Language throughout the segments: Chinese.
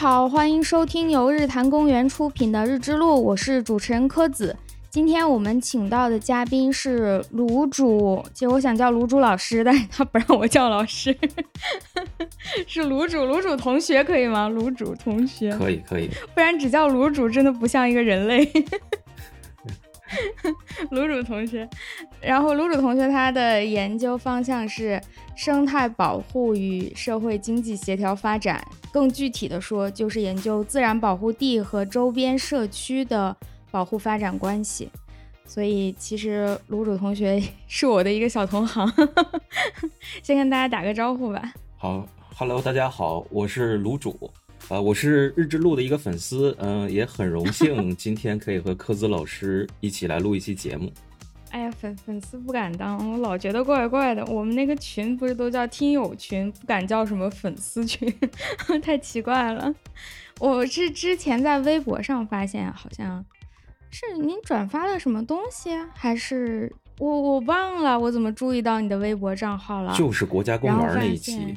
家好，欢迎收听由日坛公园出品的《日之路》，我是主持人柯子。今天我们请到的嘉宾是卤煮，其实我想叫卤煮老师，但是他不让我叫老师，是卤煮，卤煮同学可以吗？卤煮同学可以可以，不然只叫卤煮真的不像一个人类。卤煮同学，然后卤煮同学他的研究方向是生态保护与社会经济协调发展，更具体的说就是研究自然保护地和周边社区的。保护发展关系，所以其实卤煮同学 是我的一个小同行，先跟大家打个招呼吧。好，Hello，大家好，我是卤煮，啊，我是日之路的一个粉丝，嗯，也很荣幸 今天可以和科子老师一起来录一期节目。哎呀，粉粉丝不敢当，我老觉得怪怪的。我们那个群不是都叫听友群，不敢叫什么粉丝群，太奇怪了。我是之前在微博上发现，好像。是您转发了什么东西，还是我我忘了？我怎么注意到你的微博账号了？就是国家公园那一期。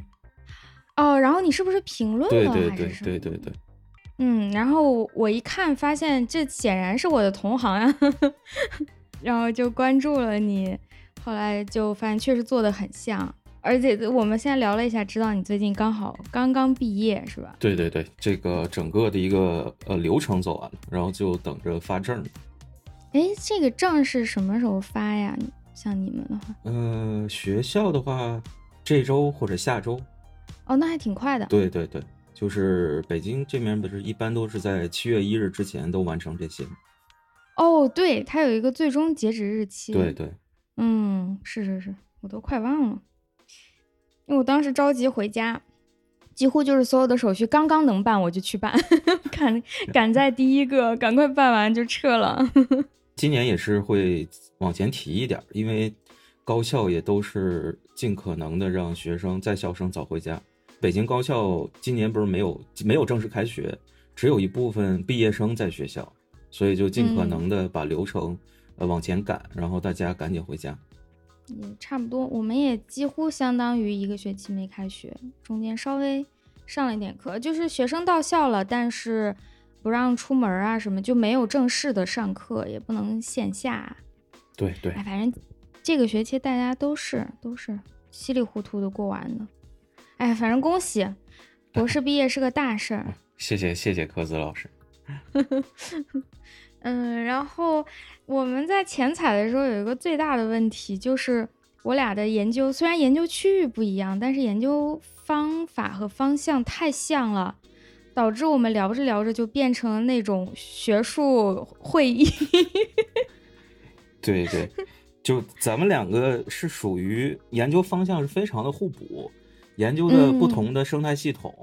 哦，然后你是不是评论了？对对对对对对。嗯，然后我一看，发现这显然是我的同行呀，然后就关注了你。后来就发现确实做的很像。而且我们现在聊了一下，知道你最近刚好刚刚毕业，是吧？对对对，这个整个的一个呃流程走完了，然后就等着发证。哎，这个证是什么时候发呀？像你们的话，呃，学校的话，这周或者下周。哦，那还挺快的。对对对，就是北京这边不是一般都是在七月一日之前都完成这些。哦，对，它有一个最终截止日期。对对。嗯，是是是，我都快忘了。因为我当时着急回家，几乎就是所有的手续刚刚能办，我就去办，赶 赶在第一个，赶快办完就撤了。今年也是会往前提一点，因为高校也都是尽可能的让学生在校生早回家。北京高校今年不是没有没有正式开学，只有一部分毕业生在学校，所以就尽可能的把流程呃往前赶，然后大家赶紧回家。也差不多，我们也几乎相当于一个学期没开学，中间稍微上了一点课，就是学生到校了，但是不让出门啊什么，就没有正式的上课，也不能线下。对对，反正这个学期大家都是都是稀里糊涂的过完的。哎，反正恭喜，博士毕业是个大事儿。谢谢谢谢科子老师。嗯，然后。我们在前采的时候有一个最大的问题，就是我俩的研究虽然研究区域不一样，但是研究方法和方向太像了，导致我们聊着聊着就变成了那种学术会议。对对，就咱们两个是属于研究方向是非常的互补，研究的不同的生态系统，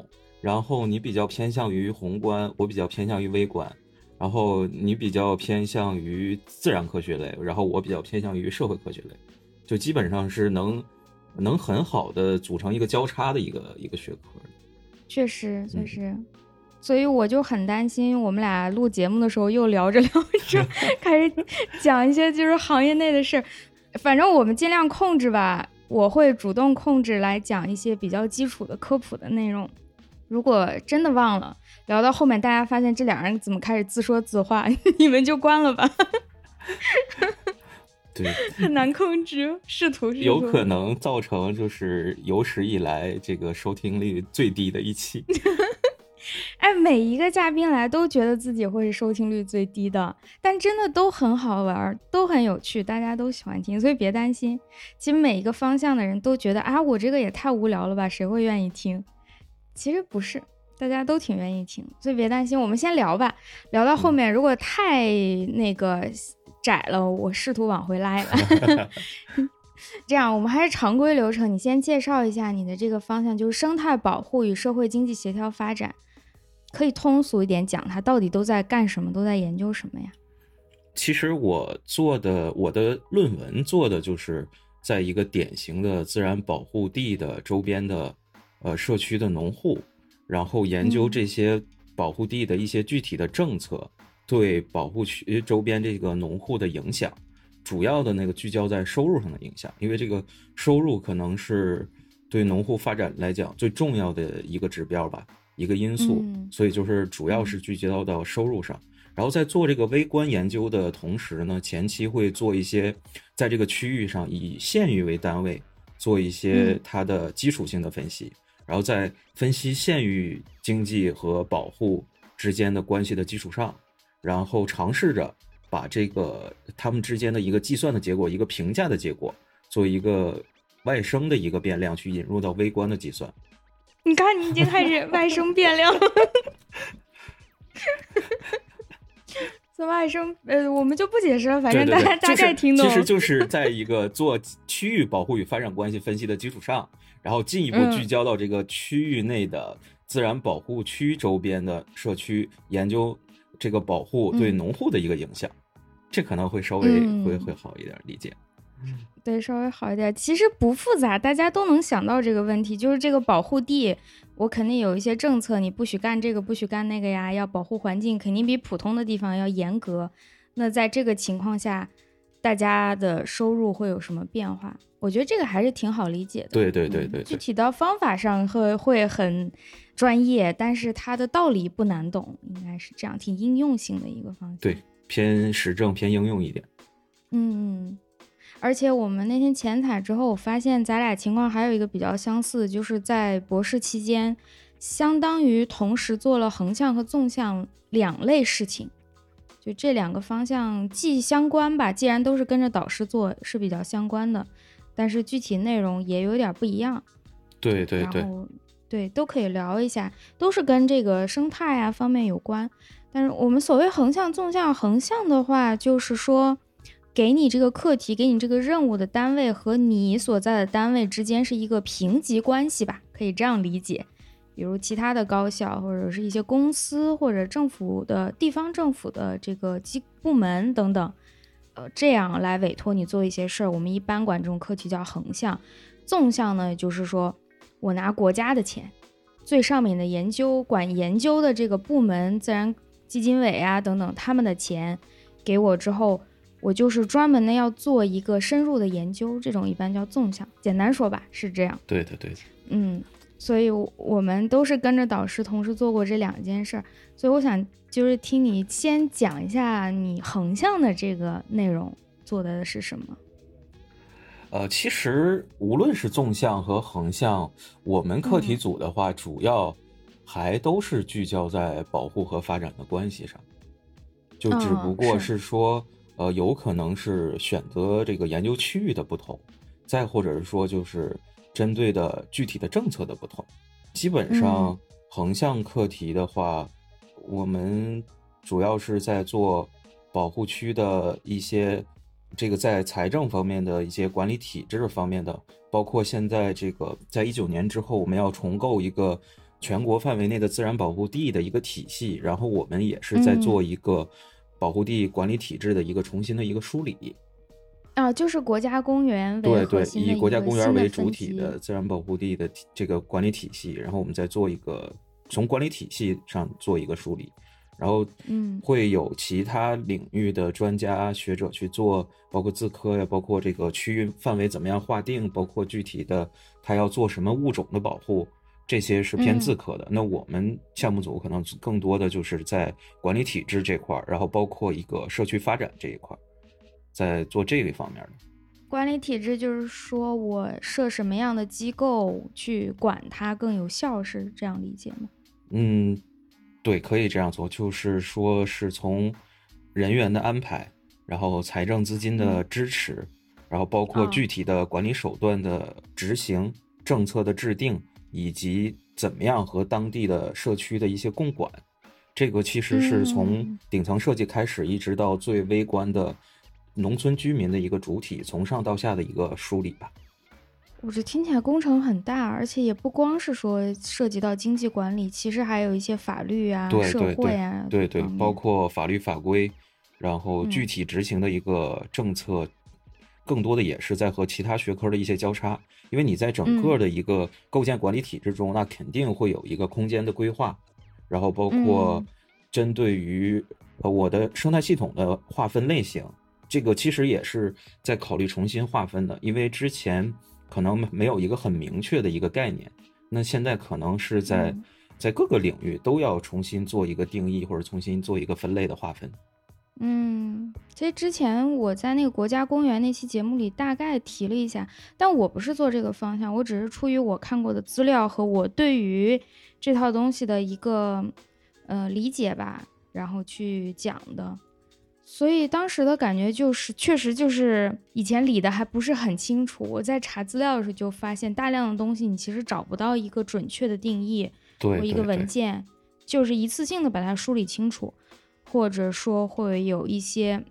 然后你比较偏向于宏观，我比较偏向于微观。然后你比较偏向于自然科学类，然后我比较偏向于社会科学类，就基本上是能能很好的组成一个交叉的一个一个学科。确实确实，所以我就很担心，我们俩录节目的时候又聊着聊着 开始讲一些就是行业内的事儿。反正我们尽量控制吧，我会主动控制来讲一些比较基础的科普的内容。如果真的忘了。聊到后面，大家发现这两人怎么开始自说自话？你们就关了吧。对，很难控制，试图有可能造成就是有史以来这个收听率最低的一期。哎，每一个嘉宾来都觉得自己会是收听率最低的，但真的都很好玩，都很有趣，大家都喜欢听，所以别担心。其实每一个方向的人都觉得啊，我这个也太无聊了吧，谁会愿意听？其实不是。大家都挺愿意听，所以别担心。我们先聊吧，聊到后面如果太那个窄了，我试图往回拉。这样，我们还是常规流程，你先介绍一下你的这个方向，就是生态保护与社会经济协调发展，可以通俗一点讲，他到底都在干什么，都在研究什么呀？其实我做的我的论文做的就是在一个典型的自然保护地的周边的呃社区的农户。然后研究这些保护地的一些具体的政策对保护区周边这个农户的影响，主要的那个聚焦在收入上的影响，因为这个收入可能是对农户发展来讲最重要的一个指标吧。一个因素，所以就是主要是聚焦到收入上。然后在做这个微观研究的同时呢，前期会做一些在这个区域上以县域为单位做一些它的基础性的分析，然后在分析县域经济和保护之间的关系的基础上，然后尝试着把这个他们之间的一个计算的结果、一个评价的结果，做一个外生的一个变量去引入到微观的计算。你看，你已经开始 外生变量了。做外生，呃，我们就不解释了，反正大家大概听懂。其实就是在一个做区域保护与发展关系分析的基础上，然后进一步聚焦到这个区域内的自然保护区周边的社区，研究这个保护对农户的一个影响，这可能会稍微会会好一点理解。对，稍微好一点。其实不复杂，大家都能想到这个问题，就是这个保护地。我肯定有一些政策，你不许干这个，不许干那个呀。要保护环境，肯定比普通的地方要严格。那在这个情况下，大家的收入会有什么变化？我觉得这个还是挺好理解的。对对对对。具体到方法上会会很专业，但是它的道理不难懂，应该是这样，挺应用性的一个方向。对，偏实证，偏应用一点。嗯。而且我们那天前采之后，我发现咱俩情况还有一个比较相似，就是在博士期间，相当于同时做了横向和纵向两类事情，就这两个方向既相关吧，既然都是跟着导师做，是比较相关的，但是具体内容也有点不一样。对对对，对，都可以聊一下，都是跟这个生态啊方面有关。但是我们所谓横向、纵向，横向的话就是说。给你这个课题，给你这个任务的单位和你所在的单位之间是一个平级关系吧，可以这样理解。比如其他的高校或者是一些公司或者政府的地方政府的这个机部门等等，呃，这样来委托你做一些事儿，我们一般管这种课题叫横向。纵向呢，就是说我拿国家的钱，最上面的研究管研究的这个部门，自然基金委啊等等，他们的钱给我之后。我就是专门的要做一个深入的研究，这种一般叫纵向。简单说吧，是这样。对的，对的。嗯，所以我们都是跟着导师同时做过这两件事儿，所以我想就是听你先讲一下你横向的这个内容做的是什么。呃，其实无论是纵向和横向，我们课题组的话，主要还都是聚焦在保护和发展的关系上，就只不过是说。呃，有可能是选择这个研究区域的不同，再或者是说就是针对的具体的政策的不同。基本上横向课题的话，我们主要是在做保护区的一些这个在财政方面的一些管理体制方面的，包括现在这个在一九年之后，我们要重构一个全国范围内的自然保护地的一个体系，然后我们也是在做一个。保护地管理体制的一个重新的一个梳理，啊，就是国家公园对对，以国家公园为主体的自然保护地的这个管理体系，然后我们再做一个从管理体系上做一个梳理，然后嗯，会有其他领域的专家学者去做，包括自科呀，包括这个区域范围怎么样划定，包括具体的他要做什么物种的保护。这些是偏自科的，那我们项目组可能更多的就是在管理体制这块儿，然后包括一个社区发展这一块儿，在做这个方面的。管理体制就是说我设什么样的机构去管它更有效，是这样理解吗？嗯，对，可以这样做，就是说是从人员的安排，然后财政资金的支持，然后包括具体的管理手段的执行、政策的制定。以及怎么样和当地的社区的一些共管，这个其实是从顶层设计开始，一直到最微观的农村居民的一个主体，从上到下的一个梳理吧。我这听起来工程很大，而且也不光是说涉及到经济管理，其实还有一些法律啊、社会啊，对对，包括法律法规，然后具体执行的一个政策。更多的也是在和其他学科的一些交叉，因为你在整个的一个构建管理体制中，那肯定会有一个空间的规划，然后包括针对于呃我的生态系统的划分类型，这个其实也是在考虑重新划分的，因为之前可能没有一个很明确的一个概念，那现在可能是在在各个领域都要重新做一个定义，或者重新做一个分类的划分。嗯，其实之前我在那个国家公园那期节目里大概提了一下，但我不是做这个方向，我只是出于我看过的资料和我对于这套东西的一个呃理解吧，然后去讲的。所以当时的感觉就是，确实就是以前理的还不是很清楚。我在查资料的时候就发现，大量的东西你其实找不到一个准确的定义，或一个文件，就是一次性的把它梳理清楚，或者说会有一些，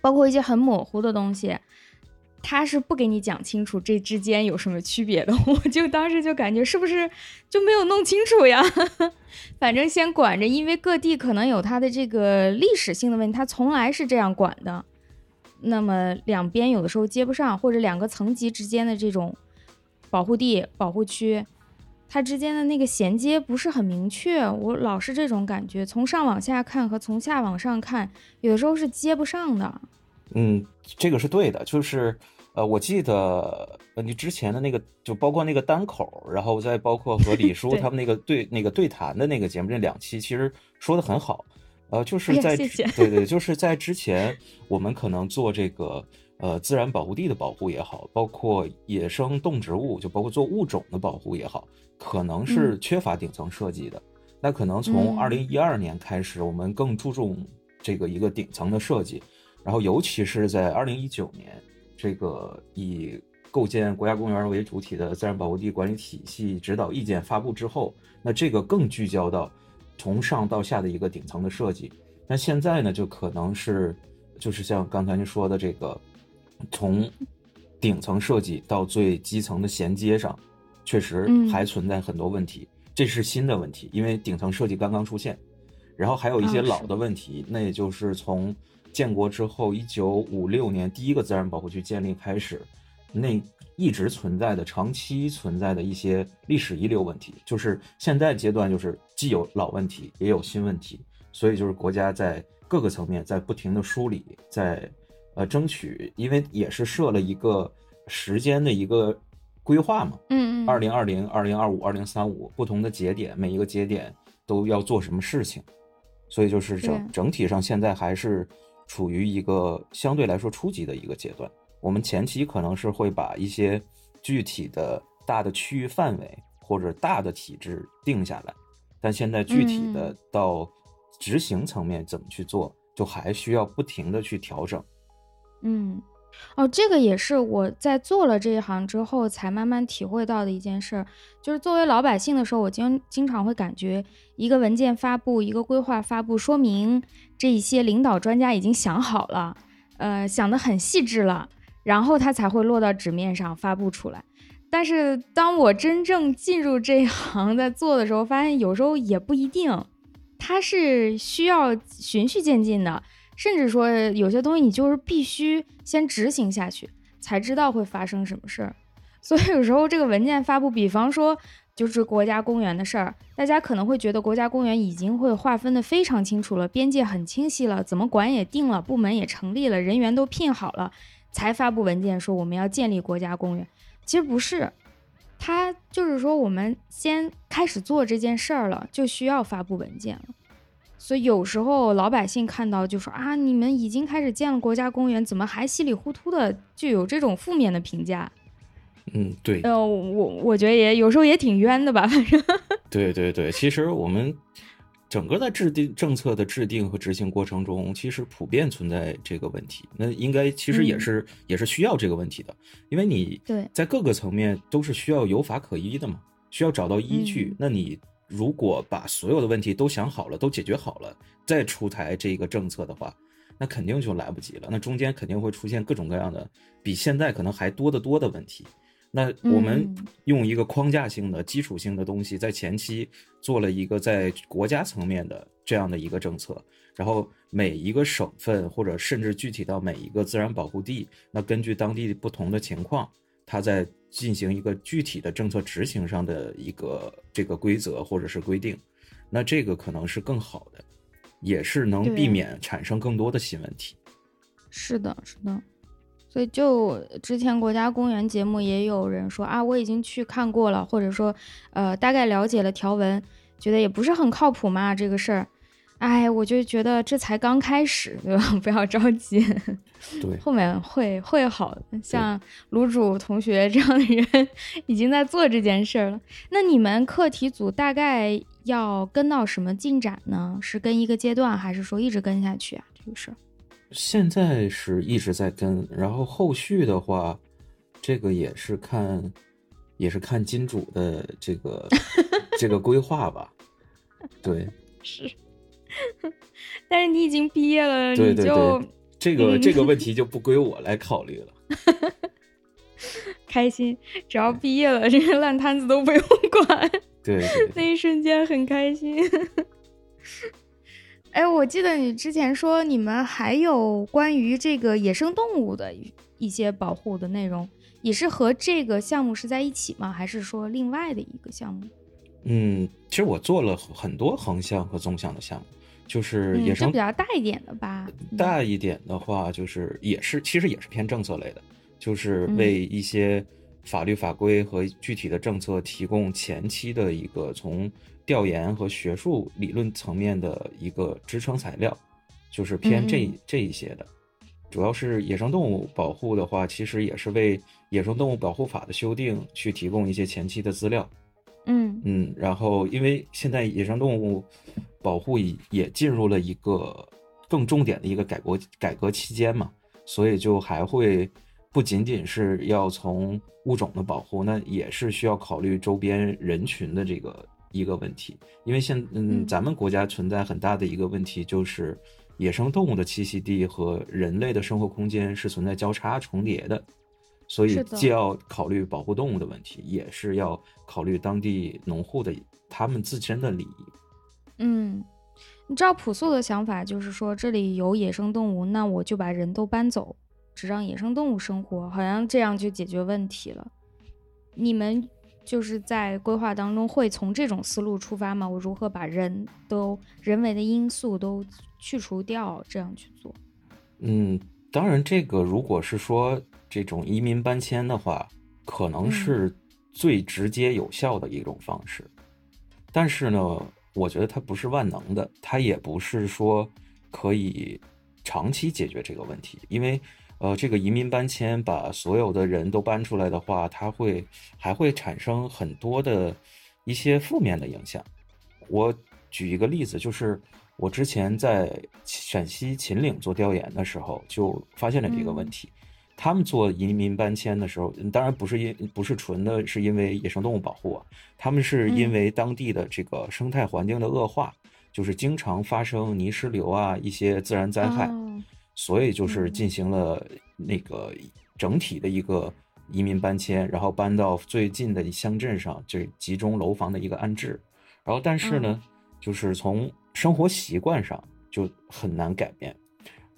包括一些很模糊的东西。他是不给你讲清楚这之间有什么区别的，我就当时就感觉是不是就没有弄清楚呀？反正先管着，因为各地可能有它的这个历史性的问题，它从来是这样管的。那么两边有的时候接不上，或者两个层级之间的这种保护地、保护区，它之间的那个衔接不是很明确。我老是这种感觉，从上往下看和从下往上看，有的时候是接不上的。嗯，这个是对的，就是，呃，我记得你之前的那个，就包括那个单口，然后再包括和李叔 他们那个对那个对谈的那个节目，这两期其实说的很好，呃，就是在对对，就是在之前我们可能做这个呃自然保护地的保护也好，包括野生动植物，就包括做物种的保护也好，可能是缺乏顶层设计的。那可能从二零一二年开始，我们更注重这个一个顶层的设计。然后，尤其是在二零一九年，这个以构建国家公园为主体的自然保护地管理体系指导意见发布之后，那这个更聚焦到从上到下的一个顶层的设计。那现在呢，就可能是就是像刚才您说的这个，从顶层设计到最基层的衔接上，确实还存在很多问题。这是新的问题，因为顶层设计刚刚出现，然后还有一些老的问题，那也就是从。建国之后，一九五六年第一个自然保护区建立开始，那一直存在的、长期存在的一些历史遗留问题，就是现在阶段就是既有老问题，也有新问题，所以就是国家在各个层面在不停的梳理，在呃争取，因为也是设了一个时间的一个规划嘛，嗯嗯，二零二零、二零二五、二零三五不同的节点，每一个节点都要做什么事情，所以就是整整体上现在还是。处于一个相对来说初级的一个阶段，我们前期可能是会把一些具体的大的区域范围或者大的体制定下来，但现在具体的到执行层面怎么去做，就还需要不停的去调整。嗯。嗯哦，这个也是我在做了这一行之后才慢慢体会到的一件事儿，就是作为老百姓的时候，我经经常会感觉一个文件发布、一个规划发布，说明这一些领导专家已经想好了，呃，想得很细致了，然后他才会落到纸面上发布出来。但是当我真正进入这一行在做的时候，发现有时候也不一定，它是需要循序渐进的。甚至说有些东西你就是必须先执行下去，才知道会发生什么事儿。所以有时候这个文件发布，比方说就是国家公园的事儿，大家可能会觉得国家公园已经会划分的非常清楚了，边界很清晰了，怎么管也定了，部门也成立了，人员都聘好了，才发布文件说我们要建立国家公园。其实不是，他就是说我们先开始做这件事儿了，就需要发布文件了。所以有时候老百姓看到就说啊，你们已经开始建了国家公园，怎么还稀里糊涂的就有这种负面的评价？嗯，对。呃，我我觉得也有时候也挺冤的吧，反正。对对对，其实我们整个在制定政策的制定和执行过程中，其实普遍存在这个问题。那应该其实也是也是需要这个问题的，因为你在各个层面都是需要有法可依的嘛，需要找到依据。那你。如果把所有的问题都想好了，都解决好了，再出台这个政策的话，那肯定就来不及了。那中间肯定会出现各种各样的，比现在可能还多得多的问题。那我们用一个框架性的、基础性的东西，在前期做了一个在国家层面的这样的一个政策，然后每一个省份或者甚至具体到每一个自然保护地，那根据当地不同的情况，它在。进行一个具体的政策执行上的一个这个规则或者是规定，那这个可能是更好的，也是能避免产生更多的新问题。是的，是的。所以就之前国家公园节目也有人说啊，我已经去看过了，或者说呃大概了解了条文，觉得也不是很靠谱嘛，这个事儿。哎，我就觉得这才刚开始，对吧？不要着急，对，后面会会好的。像卤煮同学这样的人 已经在做这件事了。那你们课题组大概要跟到什么进展呢？是跟一个阶段，还是说一直跟下去啊？这个事儿？现在是一直在跟，然后后续的话，这个也是看，也是看金主的这个 这个规划吧。对，是。但是你已经毕业了，你就这个 这个问题就不归我来考虑了。开心，只要毕业了，这些烂摊子都不用管。对，那一瞬间很开心。哎，我记得你之前说你们还有关于这个野生动物的一些保护的内容，也是和这个项目是在一起吗？还是说另外的一个项目？嗯，其实我做了很多横向和纵向的项目。就是野生比较大一点的吧，大一点的话就是也是其实也是偏政策类的，就是为一些法律法规和具体的政策提供前期的一个从调研和学术理论层面的一个支撑材料，就是偏这这一些的。主要是野生动物保护的话，其实也是为野生动物保护法的修订去提供一些前期的资料。嗯嗯，然后因为现在野生动物保护也也进入了一个更重点的一个改革改革期间嘛，所以就还会不仅仅是要从物种的保护，那也是需要考虑周边人群的这个一个问题。因为现嗯，咱们国家存在很大的一个问题，就是野生动物的栖息地和人类的生活空间是存在交叉重叠的。所以既要考虑保护动物的问题，也是要考虑当地农户的他们自身的利益。嗯，你知道朴素的想法就是说，这里有野生动物，那我就把人都搬走，只让野生动物生活，好像这样就解决问题了。你们就是在规划当中会从这种思路出发吗？我如何把人都人为的因素都去除掉，这样去做？嗯，当然，这个如果是说。这种移民搬迁的话，可能是最直接有效的一种方式，但是呢，我觉得它不是万能的，它也不是说可以长期解决这个问题，因为呃，这个移民搬迁把所有的人都搬出来的话，它会还会产生很多的一些负面的影响。我举一个例子，就是我之前在陕西秦岭做调研的时候，就发现了这个问题。他们做移民搬迁的时候，当然不是因不是纯的是因为野生动物保护啊，他们是因为当地的这个生态环境的恶化，就是经常发生泥石流啊一些自然灾害，所以就是进行了那个整体的一个移民搬迁，然后搬到最近的乡镇上，就是集中楼房的一个安置，然后但是呢，就是从生活习惯上就很难改变。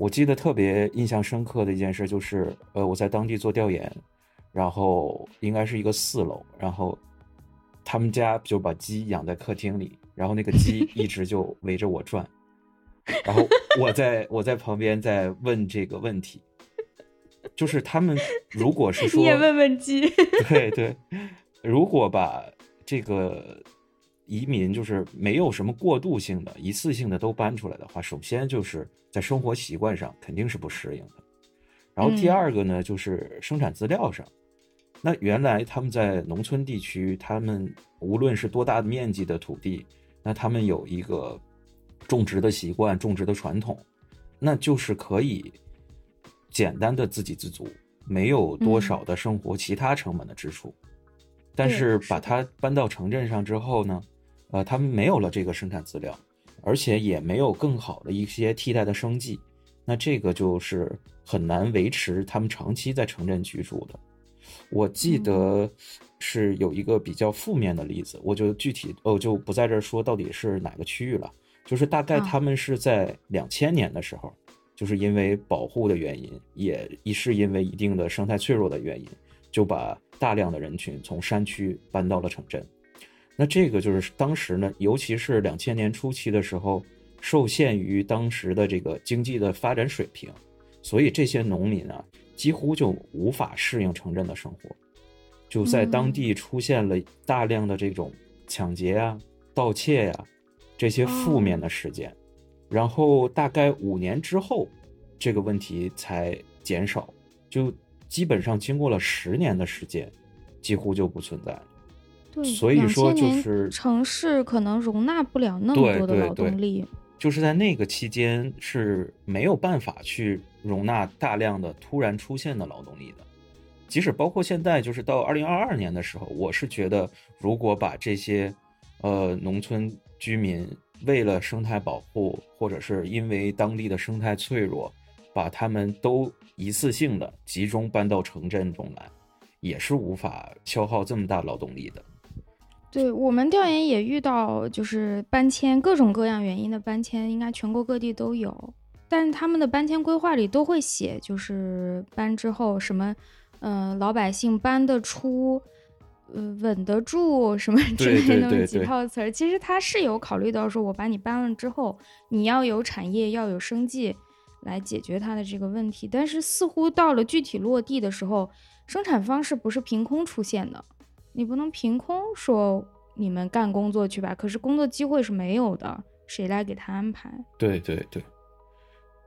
我记得特别印象深刻的一件事就是，呃，我在当地做调研，然后应该是一个四楼，然后他们家就把鸡养在客厅里，然后那个鸡一直就围着我转，然后我在我在旁边在问这个问题，就是他们如果是说你也问问鸡，对对，如果把这个。移民就是没有什么过渡性的、一次性的都搬出来的话，首先就是在生活习惯上肯定是不适应的。然后第二个呢，就是生产资料上。那原来他们在农村地区，他们无论是多大的面积的土地，那他们有一个种植的习惯、种植的传统，那就是可以简单的自给自足，没有多少的生活其他成本的支出。但是把它搬到城镇上之后呢？呃，他们没有了这个生产资料，而且也没有更好的一些替代的生计，那这个就是很难维持他们长期在城镇居住的。我记得是有一个比较负面的例子，我就具体哦就不在这儿说到底是哪个区域了，就是大概他们是在两千年的时候，就是因为保护的原因，也一是因为一定的生态脆弱的原因，就把大量的人群从山区搬到了城镇。那这个就是当时呢，尤其是两千年初期的时候，受限于当时的这个经济的发展水平，所以这些农民啊，几乎就无法适应城镇的生活，就在当地出现了大量的这种抢劫啊、盗窃呀这些负面的事件，然后大概五年之后，这个问题才减少，就基本上经过了十年的时间，几乎就不存在了。对，所以说就是城市可能容纳不了那么多的劳对对对动力。就是在那个期间是没有办法去容纳大量的突然出现的劳动力的。即使包括现在，就是到二零二二年的时候，我是觉得，如果把这些，呃，农村居民为了生态保护，或者是因为当地的生态脆弱，把他们都一次性的集中搬到城镇中来，也是无法消耗这么大劳动力的。对我们调研也遇到，就是搬迁各种各样原因的搬迁，应该全国各地都有。但是他们的搬迁规划里都会写，就是搬之后什么，嗯、老百姓搬得出，呃，稳得住什么之类的那么几套词儿。其实他是有考虑到说，我把你搬了之后，你要有产业，要有生计来解决他的这个问题。但是似乎到了具体落地的时候，生产方式不是凭空出现的。你不能凭空说你们干工作去吧，可是工作机会是没有的，谁来给他安排？对对对。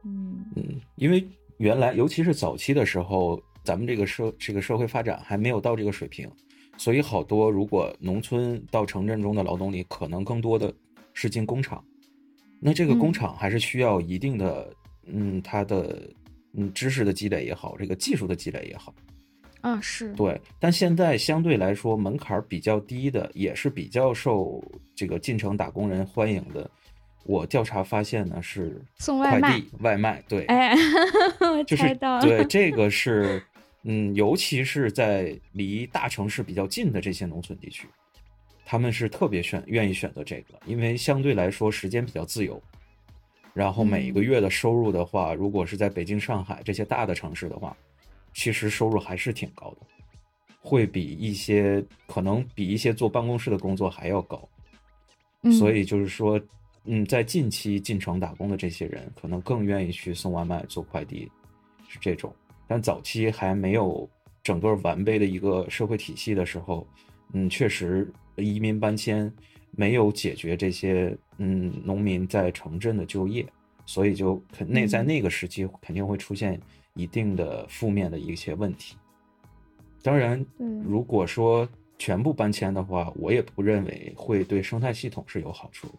嗯嗯，因为原来尤其是早期的时候，咱们这个社这个社会发展还没有到这个水平，所以好多如果农村到城镇中的劳动力，可能更多的是进工厂。那这个工嗯厂还是需要一定的，嗯，它的嗯知识的积累也好，这个技术的积累也好，啊是，对。但现在相对来说门槛比较低的，也是比较受这个进城打工人欢迎的。我调查发现呢是快送外卖递外卖，对，哎，我就是猜到了，对这 个是，嗯，尤其是在离大城市比较近的这些农村地区，他们是特别选愿意选择这个，因为相对来说时间比较自由，然后每个嗯月的收入的话，如果是在北京、上海这些大的城市的话，其实收入还是挺高的，会比一些可能比一些坐办公室的工作还要高。嗯所以就是说，嗯，在近期进城打工的这些人，可能更愿意去送外卖、做快递，是这种。但早期还没有整个完备的一个社会体系的时候，嗯，确实移民搬迁没有解决这些嗯农民在城镇的就业，所以就肯那在嗯那个时期肯定会出现一定的负面的一些问题。当然，如果说全部搬迁的话，我也不认为会对生态系统是有好处的。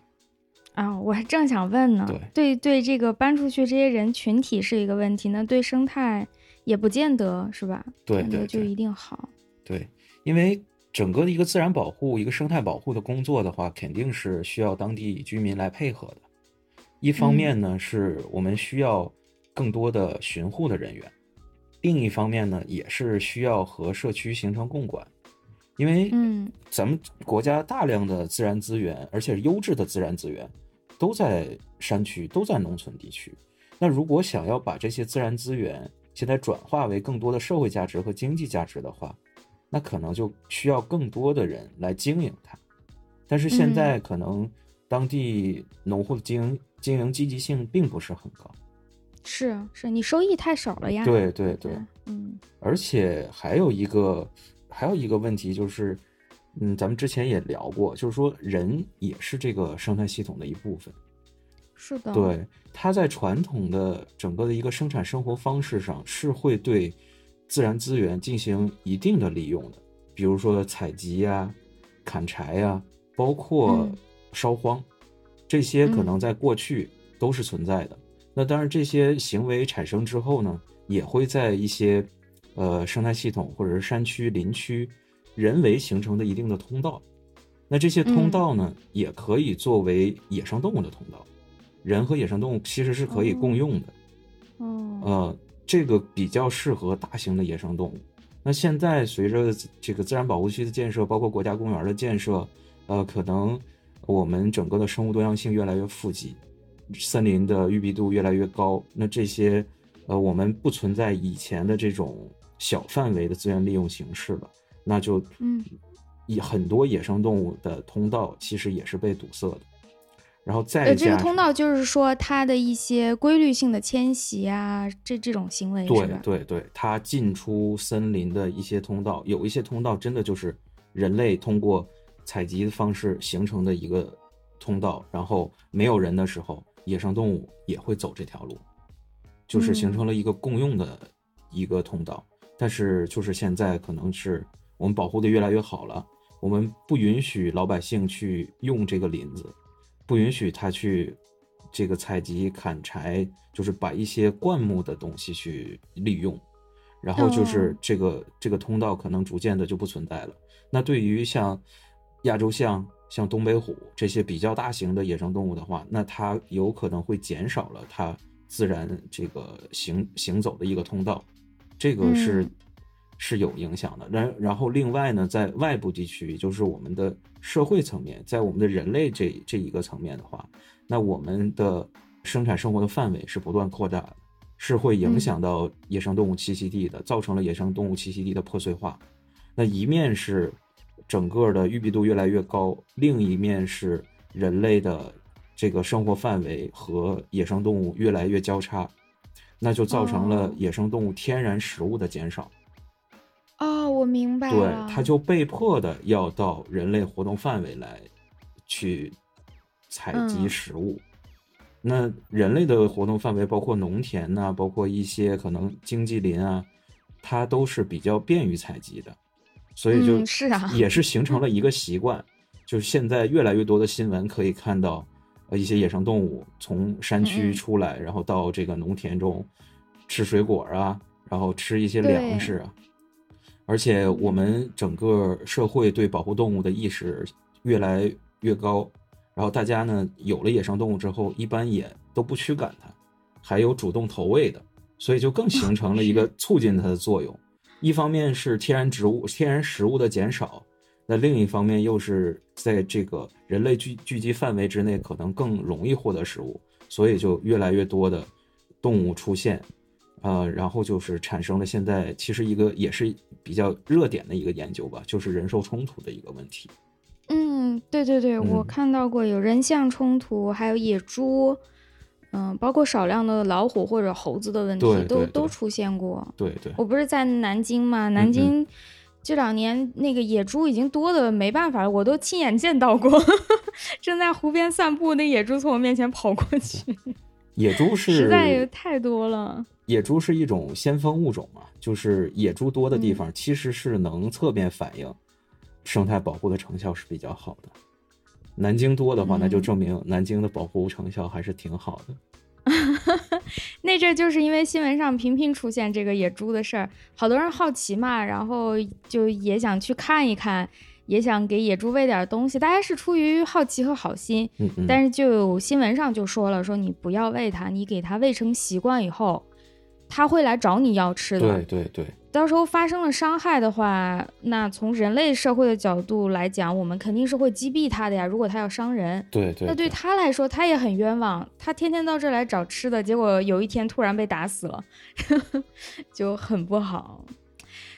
啊，我还正想问呢，对对，这个搬出去这些人群体是一个问题，那对生态也不见得是吧？对对对就一定好。对，因为整个的一个自然保护、一个生态保护的工作的话，肯定是需要当地居民来配合的。一方嗯面呢，是我们需要更多的巡护的人员；另一方面呢，也是需要和社区形成共管。因为嗯咱们国家大量的自然资源，而且优质的自然资源，都在山区，都在农村地区。那如果想要把这些自然资源现在转化为更多的社会价值和经济价值的话，那可能就需要更多的人来经营它。但是现在可能当地农户的经营经营积极性并不是很高。是是，你收益太少了呀。对对对，嗯而且还有一个还有一个问题就是，嗯，咱们之前也聊过，就是说人也是这个生态系统的一部分。是的。对，它在传统的整个的一个生产生活方式上是会对自然资源进行一定的利用的，比如说采集呀、砍柴呀，包括嗯烧荒，这些可嗯能在过去都是存在的。那当然，这些行为产生之后呢，也会在一些呃生态系统或者是山区、林区人为形成的一定的通道。那这些通嗯道呢，也可以作为野生动物的通道。人和野生动物其实是可以共用的，哦，呃，这个比较适合大型的野生动物。那现在随着这个自然保护区的建设，包括国家公园的建设，呃，可能我们整个的生物多样性越来越富集，森林的郁闭度越来越高。那这些，呃，我们不存在以前的这种小范围的资源利用形式了，那就，嗯，以很多野生动物的通道其实也是被堵塞的。然后再呃，这个通道就是说它的一些规律性的迁徙啊，这这种行为对？对对，它进出森林的一些通道，有一些通道真的就是人类通过采集的方式形成的一个通道，然后没有人的时候，野生动物也会走这条路，就是形成了一个共用的一个通道。但是就是现在可能是我们保护的越来越好了，我们不允许老百姓去用这个林子，不允许他去这个采集砍柴，就是把一些灌木的东西去利用。然后就是这个这个通道可能逐渐的就不存在了。那对于像亚洲象、像东北虎这些比较大型的野生动物的话，那它有可能会减少了它自然这个行行走的一个通道，这个是是有影响的。然然后另外呢，在外部地区，就是我们的社会层面，在我们的人类这这一个层面的话，那我们的生产生活的范围是不断扩大的。是会影响到野生动物栖息地的，造成了野生动物栖息地的破碎化。那一面是整个的育碧度越来越高，另一面是人类的这个生活范围和野生动物越来越交叉，那就造成了野生动物天然食物的减少。哦，我明白了。对，它就被迫的要到人类活动范围来去采集食物。那人类的活动范围包括农田呐，包括一些可能经济林啊，它都是比较便于采集的，所以就是啊，也是形成了一个习惯，就是现在越来越多的新闻可以看到，呃，一些野生动物从山区出来，然后到这个农田中吃水果啊，然后吃一些粮食啊，而且我们整个社会对保护动物的意识越来越高。然后大家呢有了野生动物之后，一般也都不驱赶它，还有主动投喂的，所以就更形成了一个 促进它的作用。一方面是天然植物、天然食物的减少，那另一方面又是在这个人类聚聚集范围之内，可能更容易获得食物，所以就越来越多的动物出现，呃，然后就是产生了现在其实一个也是比较热点的一个研究吧，就是人兽冲突的一个问题。嗯，对对对，我看到过有人象冲突，还有野猪，嗯，包括少量的老虎或者猴子的问题，都都出现过。对对，我不是在南京嘛？南京这两年那个野猪已经多的没办法了，我都亲眼见到过，正在湖边散步，那野猪从我面前跑过去。野猪是实在太多了。野猪是一种先锋物种嘛，就是野猪多的地方，其实是能侧面反映。生态保护的成效是比较好的，南京多的话，那就证明南京的保护成效还是挺好的。那阵就是因为新闻上频频出现这个野猪的事儿，好多人好奇嘛，然后就也想去看一看，也想给野猪喂点东西。大家是出于好奇和好心，但是就有新闻上就说了，说你不要喂它，你给它喂成习惯以后，它会来找你要吃的。对对对。到时候发生了伤害的话，那从人类社会的角度来讲，我们肯定是会击毙他的呀。如果他要伤人，对对，那对他来说，他也很冤枉。他天天到这来找吃的，结果有一天突然被打死了，就很不好。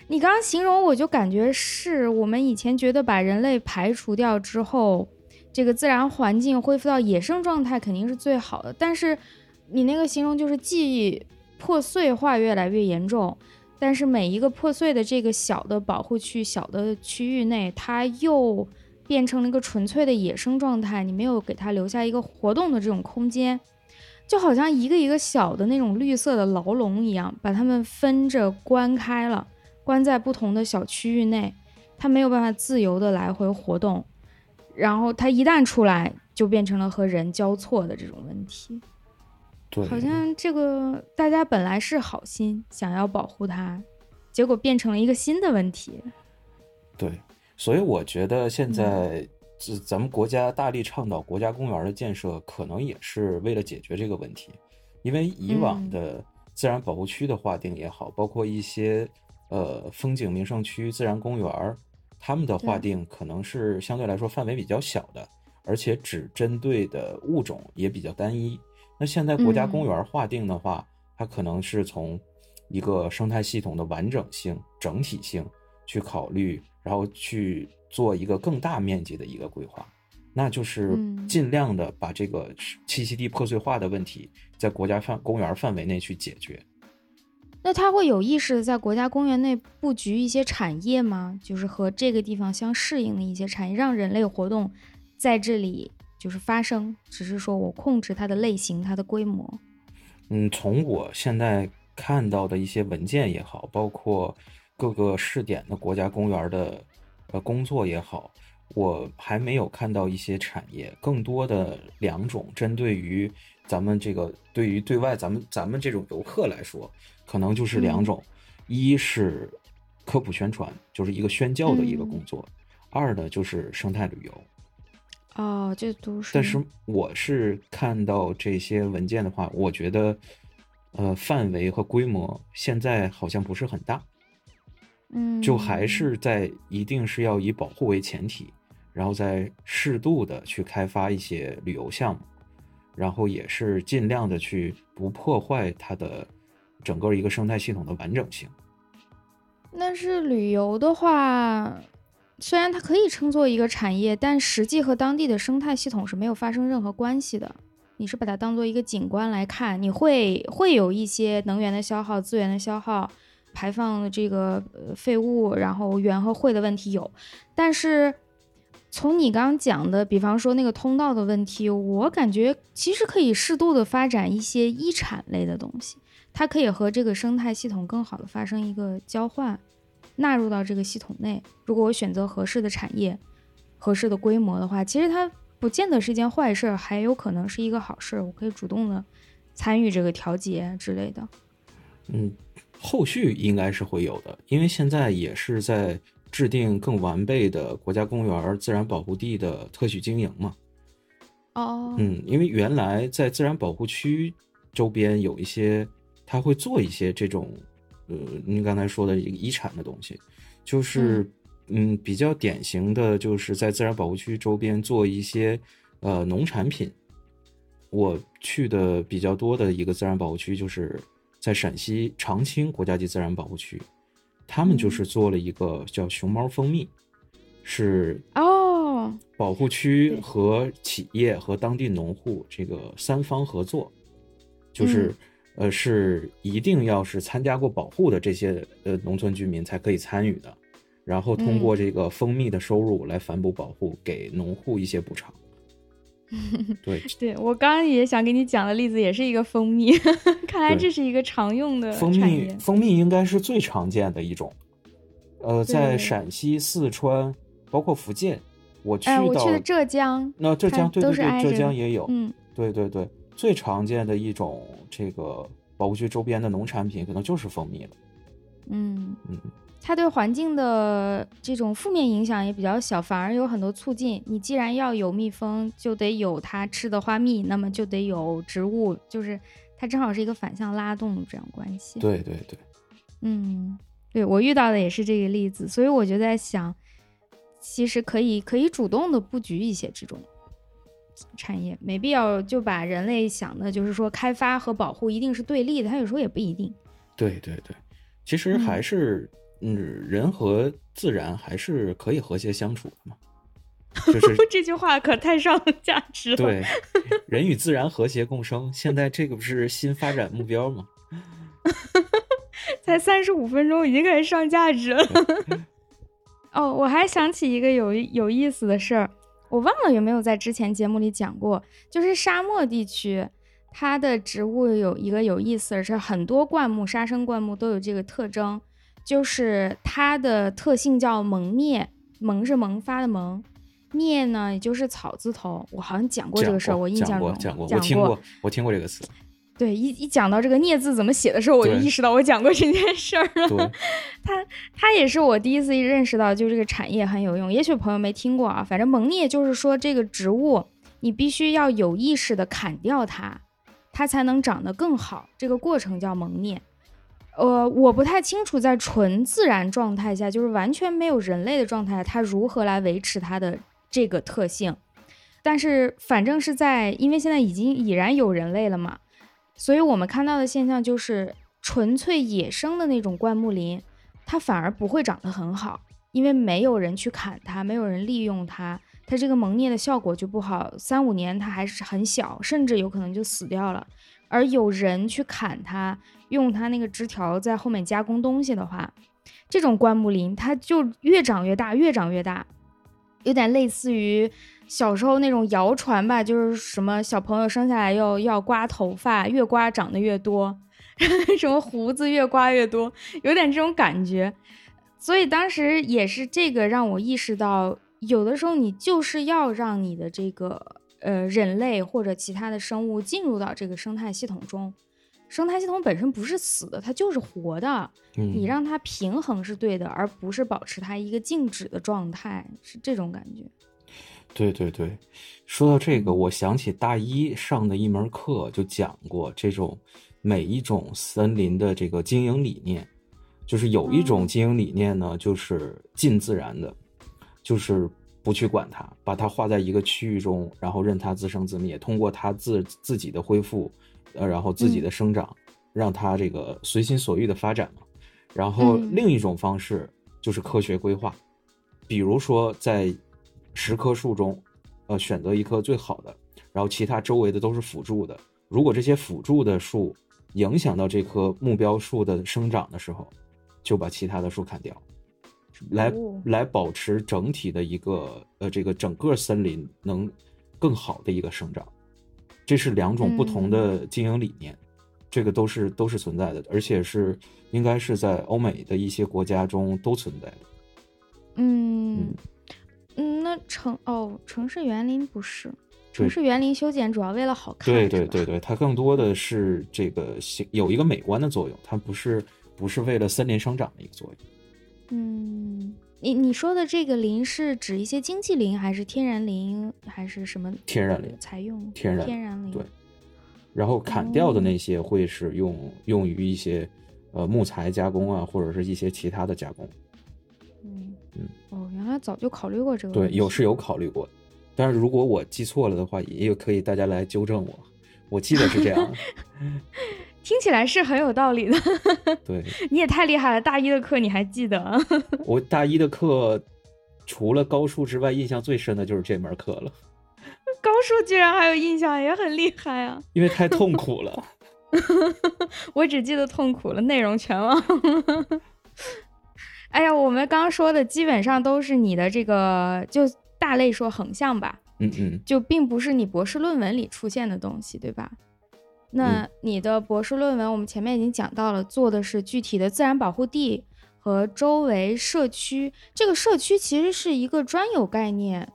你刚刚形容，我就感觉是我们以前觉得把人类排除掉之后，这个自然环境恢复到野生状态肯定是最好的。但是你那个形容就是既破碎化越来越严重。但是每一个破碎的这个小的保护区、小的区域内，它又变成了一个纯粹的野生状态。你没有给它留下一个活动的这种空间，就好像一个一个小的那种绿色的牢笼一样，把它们分着关开了，关在不同的小区域内，它没有办法自由的来回活动。然后它一旦出来，就变成了和人交错的这种问题。好像这个大家本来是好心想要保护它，结果变成了一个新的问题。对，所以我觉得现在咱咱们国家大力倡导国家公园的建设，可能也是为了解决这个问题。因为以往的自然保护区的划定也好，包括一些呃风景名胜区、自然公园，他们的划定可能是相对来说范围比较小的，而且只针对的物种也比较单一。那现在国家公园划定的话，它可能是从一个生态系统的完整性、整体性去考虑，然后去做一个更大面积的一个规划，那就是尽量的把这个栖息地破碎化的问题在国家范公园范围内去解决。那他会有意识的在国家公园内布局一些产业吗？就是和这个地方相适应的一些产业，让人类活动在这里就是发生，只是说我控制它的类型、它的规模。嗯，从我现在看到的一些文件也好，包括各个试点的国家公园的呃工作也好，我还没有看到一些产业，更多的两种针对于咱们这个对于对外咱们咱们这种游客来说。可能就是两种，一是科普宣传，就是一个宣教的一个工作；二呢就是生态旅游。哦，这都是。但是我是看到这些文件的话，我觉得，呃，范围和规模现在好像不是很大。嗯。就还是在一定是要以保护为前提，然后再适度的去开发一些旅游项目，然后也是尽量的去不破坏它的。整个一个生态系统的完整性。那是旅游的话，虽然它可以称作一个产业，但实际和当地的生态系统是没有发生任何关系的。你是把它当做一个景观来看，你会会有一些能源的消耗、资源的消耗、排放的这个废物，然后源和会的问题有。但是从你刚刚讲的，比方说那个通道的问题，我感觉其实可以适度的发展一些一产类的东西。它可以和这个生态系统更好的发生一个交换，纳入到这个系统内。如果我选择合适的产业、合适的规模的话，其实它不见得是一件坏事，还有可能是一个好事。我可以主动的参与这个调节之类的。嗯，后续应该是会有的，因为现在也是在制定更完备的国家公园、自然保护地的特许经营嘛。哦。嗯，因为原来在自然保护区周边有一些。他会做一些这种，呃，您刚才说的一个遗产的东西，就是，嗯，比较典型的就是在自然保护区周边做一些，呃，农产品。我去的比较多的一个自然保护区就是在陕西长青国家级自然保护区，他们就是做了一个叫熊猫蜂蜜，是哦，保护区和企业和当地农户这个三方合作，就是。呃，是一定要是参加过保护的这些呃农村居民才可以参与的，然后通过这个蜂蜜的收入来反哺保护，给农户一些补偿。对，对我刚刚也想给你讲的例子，也是一个蜂蜜，看来这是一个常用的蜂蜜。蜂蜜应该是最常见的一种。呃，在陕西、四川，包括福建，我去到我去的浙江，那浙江对对对，浙江也有。嗯，对对对。最常见的一种这个保护区周边的农产品，可能就是蜂蜜了。嗯嗯，它对环境的这种负面影响也比较小，反而有很多促进。你既然要有蜜蜂，就得有它吃的花蜜，那么就得有植物，就是它正好是一个反向拉动这样关系。对对对，嗯，对我遇到的也是这个例子，所以我就在想，其实可以可以主动的布局一些这种。产业没必要就把人类想的，就是说开发和保护一定是对立的，它有时候也不一定。对对对，其实还是嗯，人和自然还是可以和谐相处的嘛。就是 这句话可太上价值了。对，人与自然和谐共生，现在这个不是新发展目标吗？才三十五分钟，已经开始上价值了。哦，我还想起一个有有意思的事儿。我忘了有没有在之前节目里讲过，就是沙漠地区，它的植物有一个有意思的是，很多灌木、沙生灌木都有这个特征，就是它的特性叫萌灭，萌是萌发的萌，灭呢也就是草字头。我好像讲过这个事儿，我印象中讲过，讲过，我听过，我听过这个词。对，一一讲到这个“孽”字怎么写的时候，我就意识到我讲过这件事儿了。它它也是我第一次认识到，就这个产业很有用。也许朋友没听过啊，反正蒙孽就是说这个植物你必须要有意识的砍掉它，它才能长得更好。这个过程叫蒙孽。呃，我不太清楚在纯自然状态下，就是完全没有人类的状态，它如何来维持它的这个特性。但是反正是在，因为现在已经已然有人类了嘛。所以，我们看到的现象就是，纯粹野生的那种灌木林，它反而不会长得很好，因为没有人去砍它，没有人利用它，它这个萌孽的效果就不好。三五年它还是很小，甚至有可能就死掉了。而有人去砍它，用它那个枝条在后面加工东西的话，这种灌木林它就越长越大，越长越大，有点类似于小时候那种谣传吧，就是什么小朋友生下来要要刮头发，越刮长得越多，什么胡子越刮越多，有点这种感觉。所以当时也是这个让我意识到。有的时候，你就是要让你的这个呃人类或者其他的生物进入到这个生态系统中。生态系统本身不是死的，它就是活的。你让它平衡是对的，而不是保持它一个静止的状态，是这种感觉。对对对，说到这个，我想起大一上的一门课就讲过这种每一种森林的这个经营理念，就是有一种经营理念呢，就是近自然的。就是不去管它，把它画在一个区域中，然后任它自生自灭，通过它自自己的恢复，呃，然后自己的生长，让它这个随心所欲的发展嘛。然后另一种方式就是科学规划，比如说在十棵树中，呃，选择一棵最好的，然后其他周围的都是辅助的。如果这些辅助的树影响到这棵目标树的生长的时候，就把其他的树砍掉。来来保持整体的一个呃，这个整个森林能更好的一个生长，这是两种不同的经营理念，这个都是都是存在的，而且是应该是在欧美的一些国家中都存在的。嗯嗯，那城哦，城市园林不是城市园林修剪主要为了好看，对对对对，它更多的是这个有一个美观的作用，它不是不是为了森林生长的一个作用。嗯，你你说的这个林是指一些经济林，还是天然林，还是什么？天然林采用天然天然林对。然后砍掉的那些会是用用于一些呃木材加工啊，或者是一些其他的加工。嗯嗯哦，原来早就考虑过这个。对，有是有考虑过，但是如果我记错了的话，也有可以大家来纠正我。我记得是这样。听起来是很有道理的，对，你也太厉害了。大一的课你还记得？我大一的课除了高数之外，印象最深的就是这门课了。高数居然还有印象，也很厉害啊！因为太痛苦了。我只记得痛苦了，内容全忘。哎呀，我们刚刚说的基本上都是你的这个，就大类说横向吧。嗯嗯。就并不是你博士论文里出现的东西，对吧？那你的博士论文，我们前面已经讲到了，做的是具体的自然保护地和周围社区。这个社区其实是一个专有概念，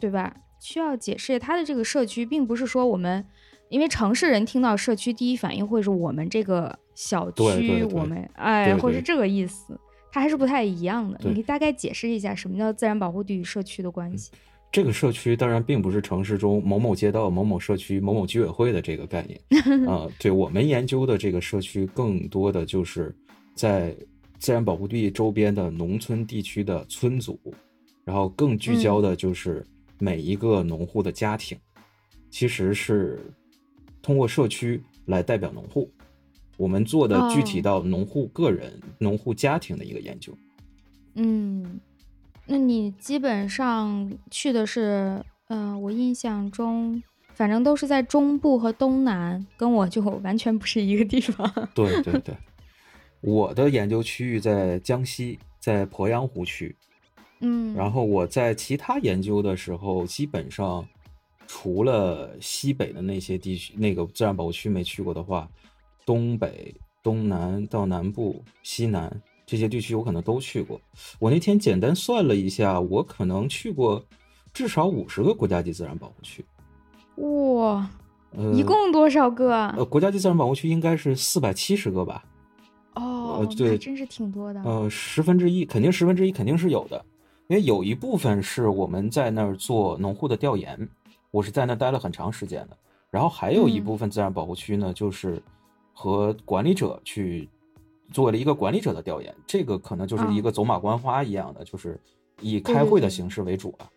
对吧？需要解释它的这个社区，并不是说我们，因为城市人听到社区第一反应会是我们这个小区，我们哎，或是这个意思，它还是不太一样的。你可以大概解释一下什么叫自然保护地与社区的关系。这个社区当然并不是城市中某某街道、某某社区、某某居委会的这个概念 啊。对我们研究的这个社区，更多的就是在自然保护地周边的农村地区的村组，然后更聚焦的就是每一个农户的家庭，其实是通过社区来代表农户。我们做的具体到农户个人、农户家庭的一个研究。嗯。那你基本上去的是，嗯，我印象中，反正都是在中部和东南，跟我就完全不是一个地方。对对对，我的研究区域在江西，在鄱阳湖区。嗯，然后我在其他研究的时候，基本上除了西北的那些地区，那个自然保护区没去过的话，东北、东南到南部、西南。这些地区我可能都去过。我那天简单算了一下，我可能去过至少五十个国家级自然保护区。哇，一共多少个？呃，国家级自然保护区应该是四百七十个吧。哦，对，真是挺多的。呃，十分之一，肯定十分之一肯定是有的，因为有一部分是我们在那儿做农户的调研，我是在那待了很长时间的。然后还有一部分自然保护区呢，就是和管理者去。做了一个管理者的调研，这个可能就是一个走马观花一样的，就是以开会的形式为主啊。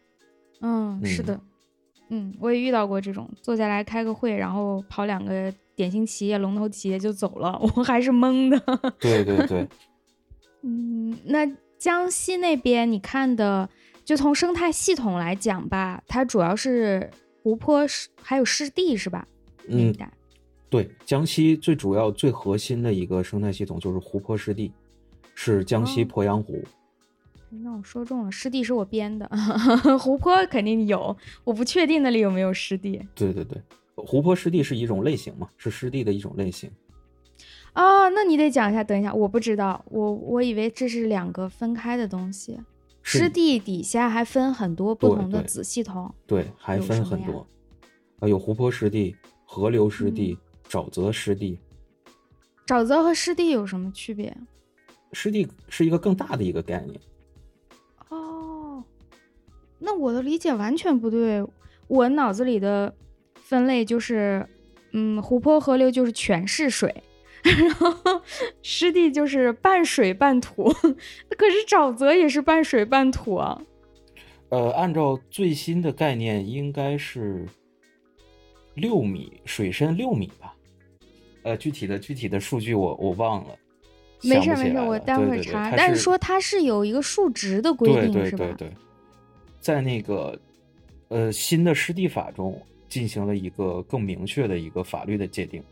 嗯，是的，嗯，我也遇到过这种，坐下来开个会，然后跑两个典型企业、龙头企业就走了，我还是懵的。对对对。嗯，那江西那边你看的，就从生态系统来讲吧，它主要是湖泊、湿还有湿地是吧？嗯。对，江西最主要、最核心的一个生态系统就是湖泊湿地，是江西鄱阳湖。那我说中了，湿地是我编的，湖泊肯定有，我不确定那里有没有湿地。对对对，湖泊湿地是一种类型嘛，是湿地的一种类型。啊，那你得讲一下。等一下，我不知道，我我以为这是两个分开的东西。湿地底下还分很多不同的子系统。对，还分很多。啊，有湖泊湿地、河流湿地、沼泽湿地。沼泽和湿地有什么区别？湿地是一个更大的一个概念。哦，那我的理解完全不对。我脑子里的分类就是，嗯，湖泊、河流就是全是水，然后湿地就是半水半土。可是沼泽也是半水半土啊。呃，按照最新的概念，应该是六米水深六米吧。呃，具体的具体的数据我我忘了。没事没事，我待会儿查。但是说它是有一个数值的规定，是对对，在那个呃新的湿地法中进行了一个更明确的一个法律的界定。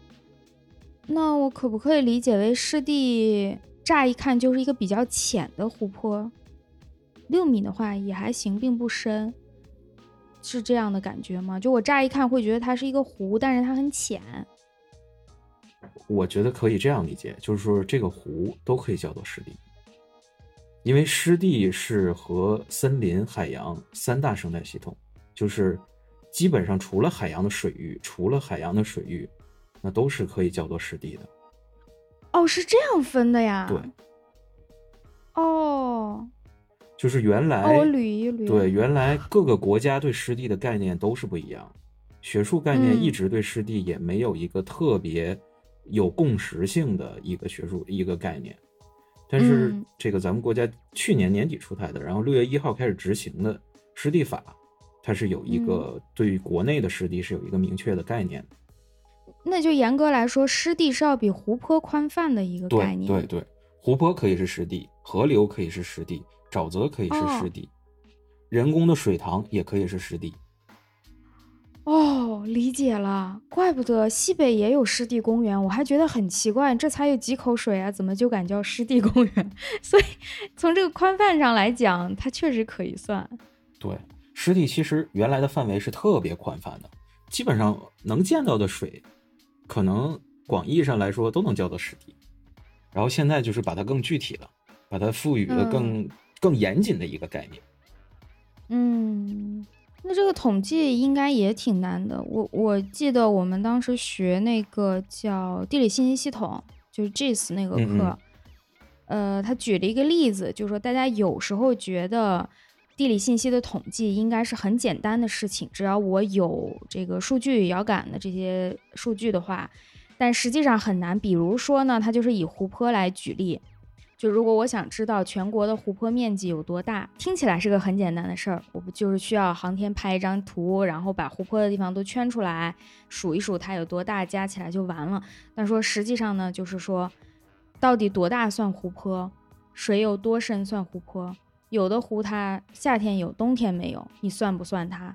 那我可不可以理解为湿地乍一看就是一个比较浅的湖泊？六米的话也还行，并不深，是这样的感觉吗？就我乍一看会觉得它是一个湖，但是它很浅。我觉得可以这样理解，就是说这个湖都可以叫做湿地，因为湿地是和森林、海洋三大生态系统，就是基本上除了海洋的水域，除了海洋的水域，那都是可以叫做湿地的。哦，是这样分的呀？对。哦。就是原来我捋一捋。对，原来各个国家对湿地的概念都是不一样，学术概念一直对湿地也没有一个特别。有共识性的一个学术一个概念，但是这个咱们国家去年年底出台的，然后六月一号开始执行的湿地法，它是有一个对于国内的湿地是有一个明确的概念。那就严格来说，湿地是要比湖泊宽泛的一个概念。对对对，湖泊可以是湿地，河流可以是湿地，沼泽可以是湿地，人工的水塘也可以是湿地。哦，理解了，怪不得西北也有湿地公园，我还觉得很奇怪，这才有几口水啊，怎么就敢叫湿地公园？所以从这个宽泛上来讲，它确实可以算。对，湿地其实原来的范围是特别宽泛的，基本上能见到的水，可能广义上来说都能叫做湿地。然后现在就是把它更具体了，把它赋予了更更严谨的一个概念。嗯。那这个统计应该也挺难的。我我记得我们当时学那个叫地理信息系统，就是 GIS 那个课，呃，他举了一个例子，就是说大家有时候觉得地理信息的统计应该是很简单的事情，只要我有这个数据遥感的这些数据的话，但实际上很难。比如说呢，他就是以湖泊来举例。就如果我想知道全国的湖泊面积有多大，听起来是个很简单的事儿，我不就是需要航天拍一张图，然后把湖泊的地方都圈出来，数一数它有多大，加起来就完了。但说实际上呢，就是说，到底多大算湖泊，水有多深算湖泊？有的湖它夏天有，冬天没有，你算不算它？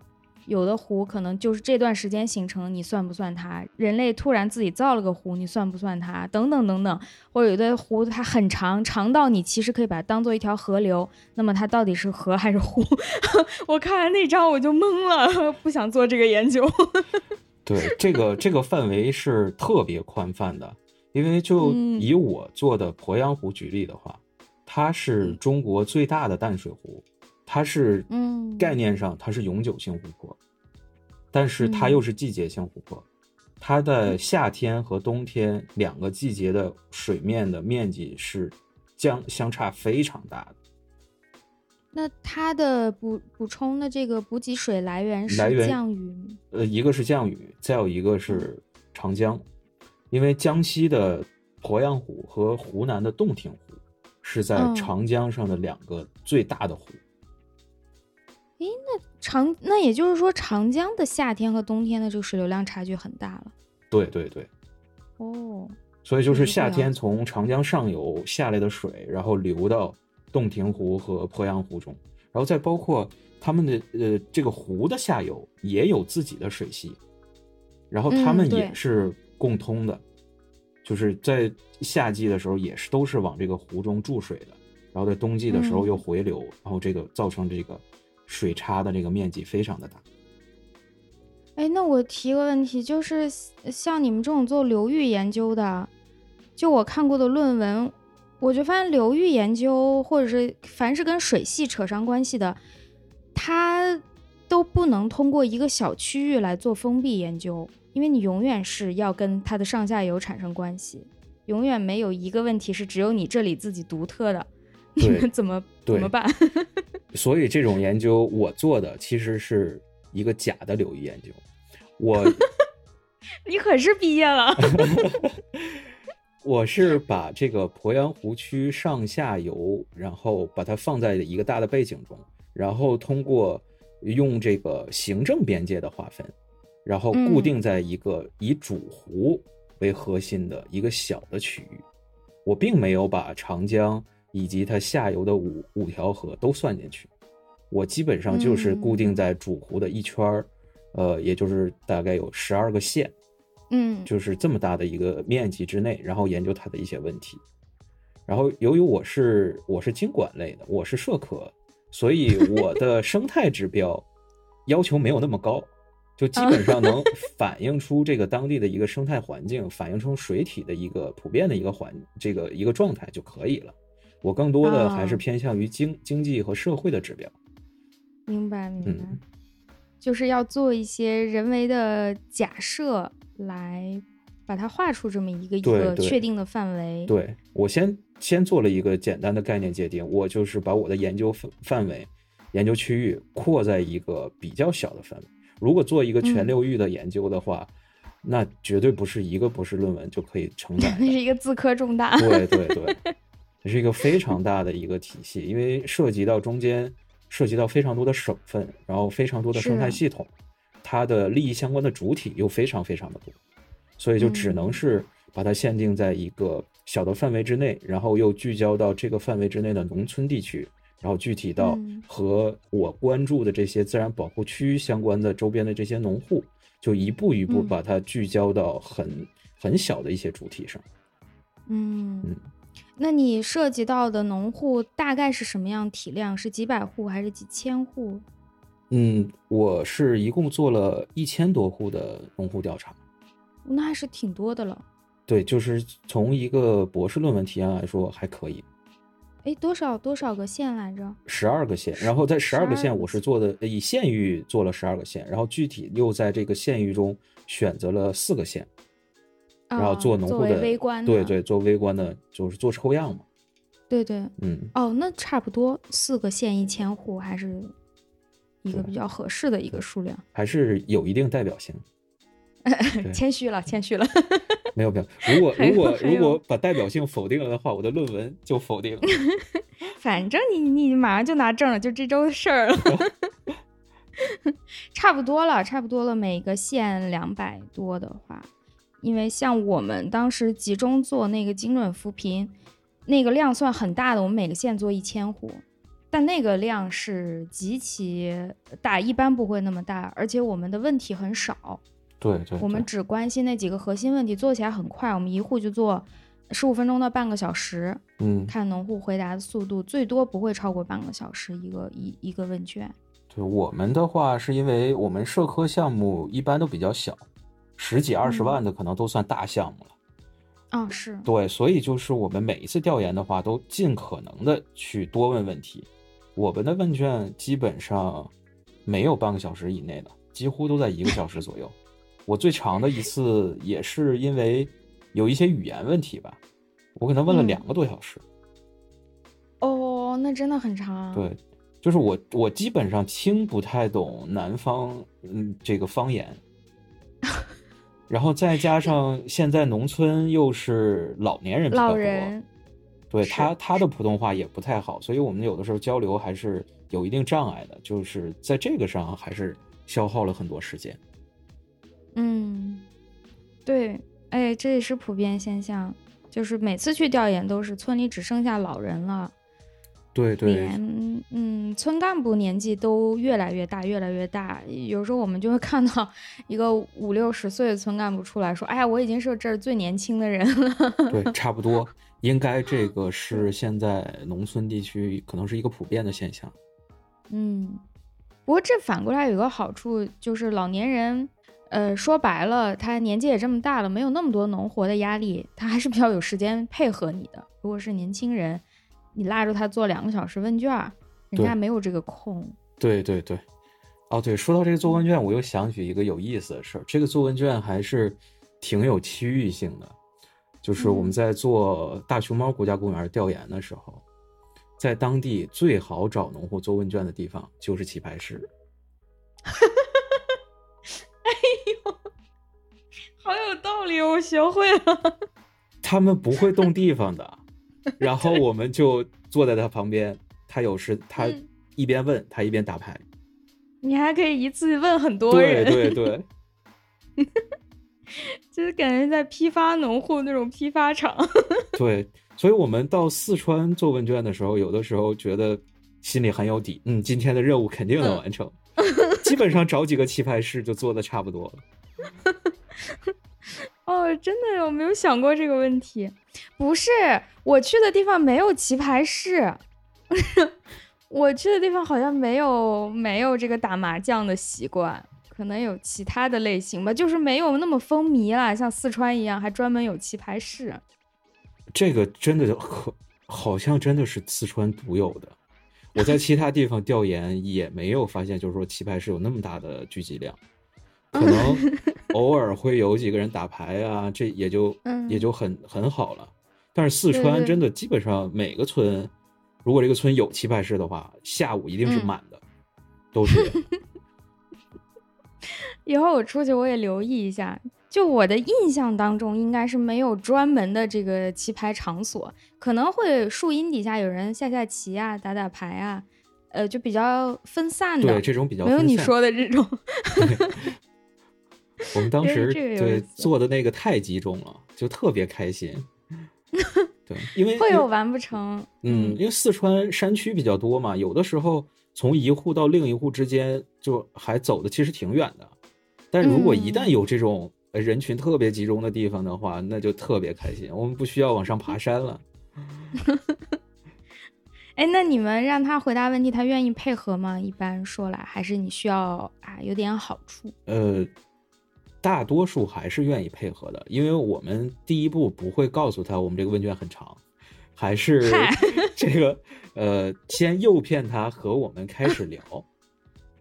有的湖可能就是这段时间形成，你算不算它？人类突然自己造了个湖，你算不算它？等等等等，或者有的湖它很长，长到你其实可以把它当做一条河流，那么它到底是河还是湖？我看完那张我就懵了，不想做这个研究。对，这个这个范围是特别宽泛的，因为就以我做的鄱阳湖举例的话，它是中国最大的淡水湖。它是，嗯，概念上它是永久性湖泊，但是它又是季节性湖泊，它的夏天和冬天两个季节的水面的面积是相相差非常大的。那它的补补充的这个补给水来源是降雨？呃，一个是降雨，再有一个是长江，因为江西的鄱阳湖和湖南的洞庭湖是在长江上的两个最大的湖。诶，那长那也就是说，长江的夏天和冬天的这个水流量差距很大了。对对对，哦，所以就是夏天从长江上游下来的水，然后流到洞庭湖和鄱阳湖中，然后再包括他们的呃这个湖的下游也有自己的水系，然后他们也是共通的，就是在夏季的时候也是都是往这个湖中注水的，然后在冬季的时候又回流，然后这个造成这个水差的这个面积非常的大。哎，那我提个问题，就是像你们这种做流域研究的，就我看过的论文，我就发现流域研究或者是凡是跟水系扯上关系的，它都不能通过一个小区域来做封闭研究，因为你永远是要跟它的上下游产生关系，永远没有一个问题是只有你这里自己独特的，你们怎么怎么办？所以这种研究我做的其实是。一个假的流域研究，我，你可是毕业了。我是把这个鄱阳湖区上下游，然后把它放在一个大的背景中，然后通过用这个行政边界的划分，然后固定在一个以主湖为核心的一个小的区域。我并没有把长江以及它下游的五五条河都算进去。我基本上就是固定在主湖的一圈儿，呃，也就是大概有十二个县，嗯，就是这么大的一个面积之内，然后研究它的一些问题。然后由于我是我是经管类的，我是社科，所以我的 生态指标要求没有那么高，就基本上能 反映出这个当地的一个生态环境，反映出水体的一个普遍的一个环这个一个状态就可以了。我更多的还是偏向于经经济和社会的指标。明白，明白，就是要做一些人为的假设，来把它画出这么一个一个确定的范围。对我先先做了一个简单的概念界定，我就是把我的研究范范围、研究区域扩在一个比较小的范围。如果做一个全流域的研究的话，那绝对不是一个博士论文就可以承载。那 是一个自科重大。对对对，这是一个非常大的一个体系，因为涉及到中间。涉及到非常多的省份，然后非常多的生态系统，它的利益相关的主体又非常非常的多，所以就只能是把它限定在一个小的范围之内，然后又聚焦到这个范围之内的农村地区，然后具体到和我关注的这些自然保护区相关的周边的这些农户，就一步一步把它聚焦到很很小的一些主体上。嗯嗯。那你涉及到的农户大概是什么样体量？是几百户还是几千户？嗯，我是一共做了一千多户的农户调查，那还是挺多的了。对，就是从一个博士论文体验来说还可以。哎，多少多少个县来着？十二个县，然后在十二个县，我是做的以县域做了十二个县，然后具体又在这个县域中选择了四个县。然后做农户的，对对，做微观的，就是做抽样嘛。对对，嗯，哦，那差不多四个县一千户，还是一个比较合适的一个数量，还是有一定代表性。谦虚了，谦虚了。没有没有，如果 如果如果把代表性否定了的话，我的论文就否定了。反正你你马上就拿证了，就这周的事儿了。差不多了，差不多了，每个县两百多的话。因为像我们当时集中做那个精准扶贫，那个量算很大的，我们每个县做一千户，但那个量是极其大，一般不会那么大，而且我们的问题很少。对对，我们只关心那几个核心问题，做起来很快，我们一户就做十五分钟到半个小时。嗯，看农户回答的速度，最多不会超过半个小时一个一一个问卷。对我们的话，是因为我们社科项目一般都比较小。十几二十万的可能都算大项目了，啊，是对，所以就是我们每一次调研的话，都尽可能的去多问问题。我们的问卷基本上没有半个小时以内的，几乎都在一个小时左右。我最长的一次也是因为有一些语言问题吧，我可能问了两个多小时。哦，那真的很长。对，就是我我基本上听不太懂南方嗯这个方言。然后再加上现在农村又是老年人比较多，对他他的普通话也不太好，所以我们有的时候交流还是有一定障碍的，就是在这个上还是消耗了很多时间。嗯，对，哎，这也是普遍现象，就是每次去调研都是村里只剩下老人了，对对，连嗯村干部年纪都越来越大，越来越大。有时候我们就会看到一个五六十岁的村干部出来说：“哎呀，我已经是这儿最年轻的人了。”对，差不多，应该这个是现在农村地区可能是一个普遍的现象。嗯，不过这反过来有个好处，就是老年人，呃，说白了，他年纪也这么大了，没有那么多农活的压力，他还是比较有时间配合你的。如果是年轻人，你拉着他做两个小时问卷，人家没有这个空。对对对，哦对，说到这个做问卷，我又想起一个有意思的事儿。这个做问卷还是挺有区域性的，就是我们在做大熊猫国家公园调研的时候，在当地最好找农户做问卷的地方就是棋牌室。哎呦，好有道理，我学会了。他们不会动地方的。然后我们就坐在他旁边，他有时他一边问他一边打牌，你还可以一次问很多人，对对 对，就是感觉在批发农户那种批发厂。对，所以我们到四川做问卷的时候，有的时候觉得心里很有底，嗯，今天的任务肯定能完成，基本上找几个棋牌室就做的差不多了。哦，真的，我没有想过这个问题。不是，我去的地方没有棋牌室，我去的地方好像没有没有这个打麻将的习惯，可能有其他的类型吧，就是没有那么风靡了，像四川一样还专门有棋牌室。这个真的可好像真的是四川独有的，我在其他地方调研也没有发现，就是说棋牌室有那么大的聚集量。可能偶尔会有几个人打牌啊，这也就也就很很好了。但是四川真的基本上每个村，如果这个村有棋牌室的话，下午一定是满的，都是。以后我出去我也留意一下。就我的印象当中，应该是没有专门的这个棋牌场所，可能会树荫底下有人下下棋啊，打打牌啊，呃，就比较分散的。对，这种比较没有你说的这种。我们当时对做的那个太集中了，就特别开心。对，因为会有完不成。嗯，因为四川山区比较多嘛，有的时候从一户到另一户之间就还走的其实挺远的。但如果一旦有这种人群特别集中的地方的话，那就特别开心。我们不需要往上爬山了。哎，那你们让他回答问题，他愿意配合吗？一般说来，还是你需要啊有点好处？呃。大多数还是愿意配合的，因为我们第一步不会告诉他我们这个问卷很长，还是 这个呃先诱骗他和我们开始聊，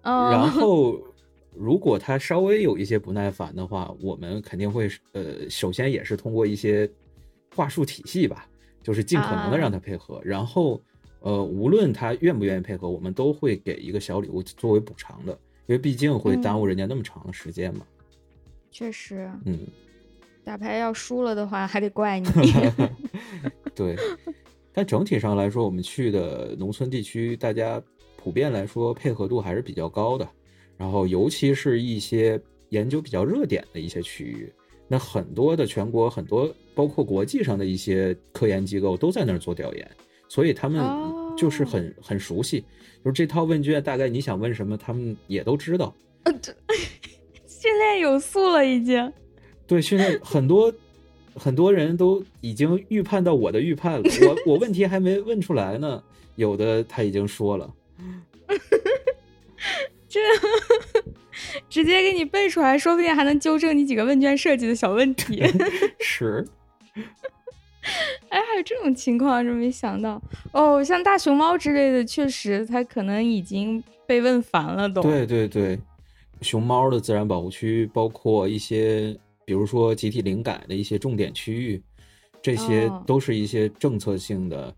然 后如果他稍微有一些不耐烦的话，我们肯定会呃首先也是通过一些话术体系吧，就是尽可能的让他配合，然后呃无论他愿不愿意配合，我们都会给一个小礼物作为补偿的，因为毕竟会耽误人家那么长的时间嘛。确实，嗯，打牌要输了的话，还得怪你。对，但整体上来说，我们去的农村地区，大家普遍来说配合度还是比较高的。然后，尤其是一些研究比较热点的一些区域，那很多的全国很多，包括国际上的一些科研机构都在那儿做调研，所以他们就是很很熟悉，就是这套问卷大概你想问什么，他们也都知道。训练有素了，已经。对，训练 很多很多人都已经预判到我的预判了。我我问题还没问出来呢，有的他已经说了。这直接给你背出来，说不定还能纠正你几个问卷设计的小问题。是。哎，还有这种情况，真没想到哦。像大熊猫之类的，确实它可能已经被问烦了，都。对对对。熊猫的自然保护区包括一些，比如说集体灵感的一些重点区域，这些都是一些政策性的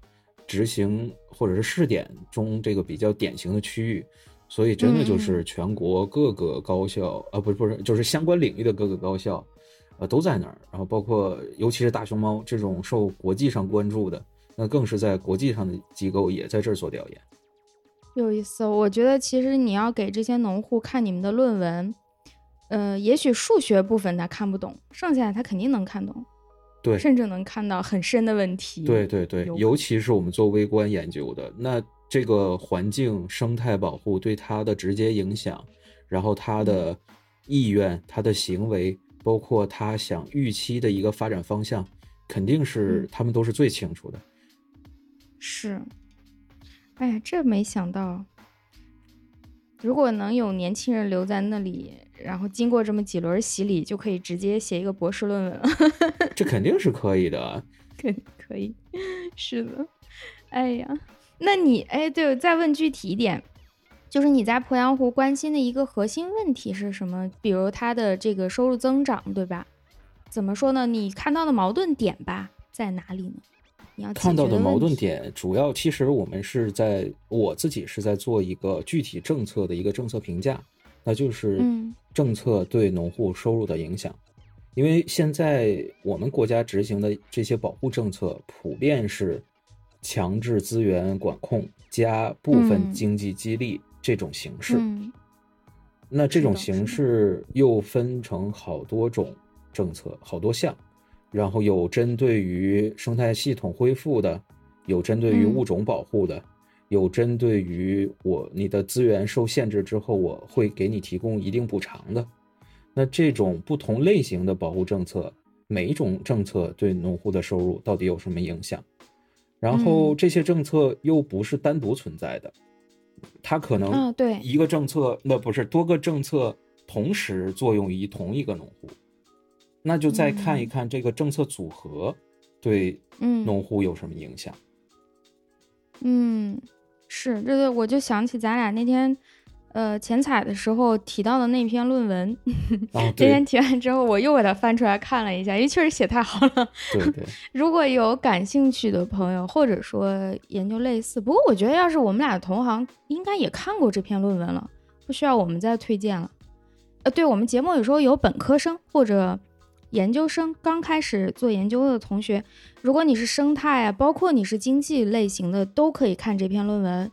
执行或者是试点中这个比较典型的区域，所以真的就是全国各个高校啊，不是不是，就是相关领域的各个高校，呃都在那儿。然后包括尤其是大熊猫这种受国际上关注的，那更是在国际上的机构也在这儿做调研。有意思，我觉得其实你要给这些农户看你们的论文，呃，也许数学部分他看不懂，剩下他肯定能看懂。对，甚至能看到很深的问题。对对对，尤其是我们做微观研究的，那这个环境生态保护对它的直接影响，然后他的意愿、他的行为，包括他想预期的一个发展方向，肯定是嗯他们都是最清楚的。是，哎呀，这没想到，如果能有年轻人留在那里，然后经过这么几轮洗礼，就可以直接写一个博士论文了。这肯定是可以的。肯可以，是的。哎呀，那你哎，对，再问具体一点，就是你在鄱阳湖关心的一个核心问题是什么？比如它的这个收入增长，对吧？怎么说呢？你看到的矛盾点吧，在哪里呢？你要解看到的矛盾点，主要其实我们是在我自己是在做一个具体政策的一个政策评价，那就是嗯政策对农户收入的影响。因为现在我们国家执行的这些保护政策，普遍是强制资源管控加部分嗯经济激励这种形式。嗯那这种形式又分成好多种政策，好多项，然后有针对于生态系统恢复的，有针对于嗯物种保护的，有针对于我你的资源受限制之后，我会给你提供一定补偿的。那这种不同类型的保护政策，每一种政策对农户的收入到底有什么影响？然后嗯这些政策又不是单独存在的，它可能啊对一个政策，那不是多个政策同时作用于同一个农户，那就再看一看这个政策组合对嗯农户有什么影响。嗯，是，对对，我就想起咱俩那天，呃，前采的时候提到的那篇论文，啊，那天提完之后，我又给它翻出来看了一下，因为确实写太好了。对对，如果有感兴趣的朋友，或者说研究类似，不过我觉得要是我们俩同行，应该也看过这篇论文了，不需要我们再推荐了。呃，对我们节目有时候有本科生或者研究生刚开始做研究的同学，如果你是生态啊，包括你是经济类型的，都可以看这篇论文。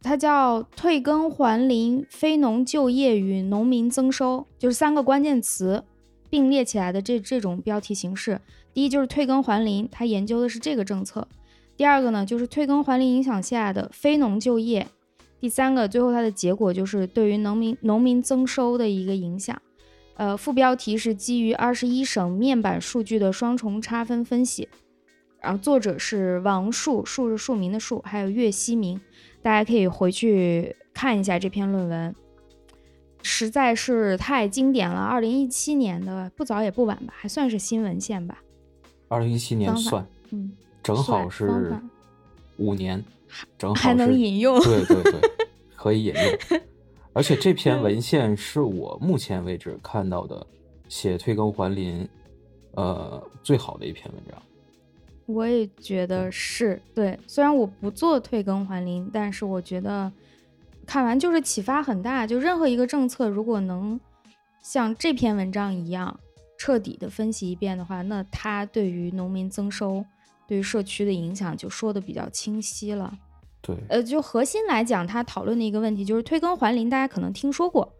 它叫“退耕还林、非农就业与农民增收”，就是三个关键词并列起来的这这种标题形式。第一就是退耕还林，它研究的是这个政策；第二个呢，就是退耕还林影响下的非农就业；第三个，最后它的结果就是对于农民农民增收的一个影响。呃，副标题是基于二十一省面板数据的双重差分分析，然后作者是王树，树是树民的树，还有岳西明，大家可以回去看一下这篇论文，实在是太经典了。二零一七年的，不早也不晚吧，还算是新文献吧。二零一七年算嗯，正好是五年，正好还能引用。对对对，可以引用。而且这篇文献是我目前为止看到的写退耕还林，呃，最好的一篇文章。我也觉得是对，虽然我不做退耕还林，但是我觉得看完就是启发很大。就任何一个政策，如果能像这篇文章一样彻底的分析一遍的话，那它对于农民增收、对于社区的影响就说的比较清晰了。对，呃，就核心来讲，他讨论的一个问题就是退耕还林，大家可能听说过，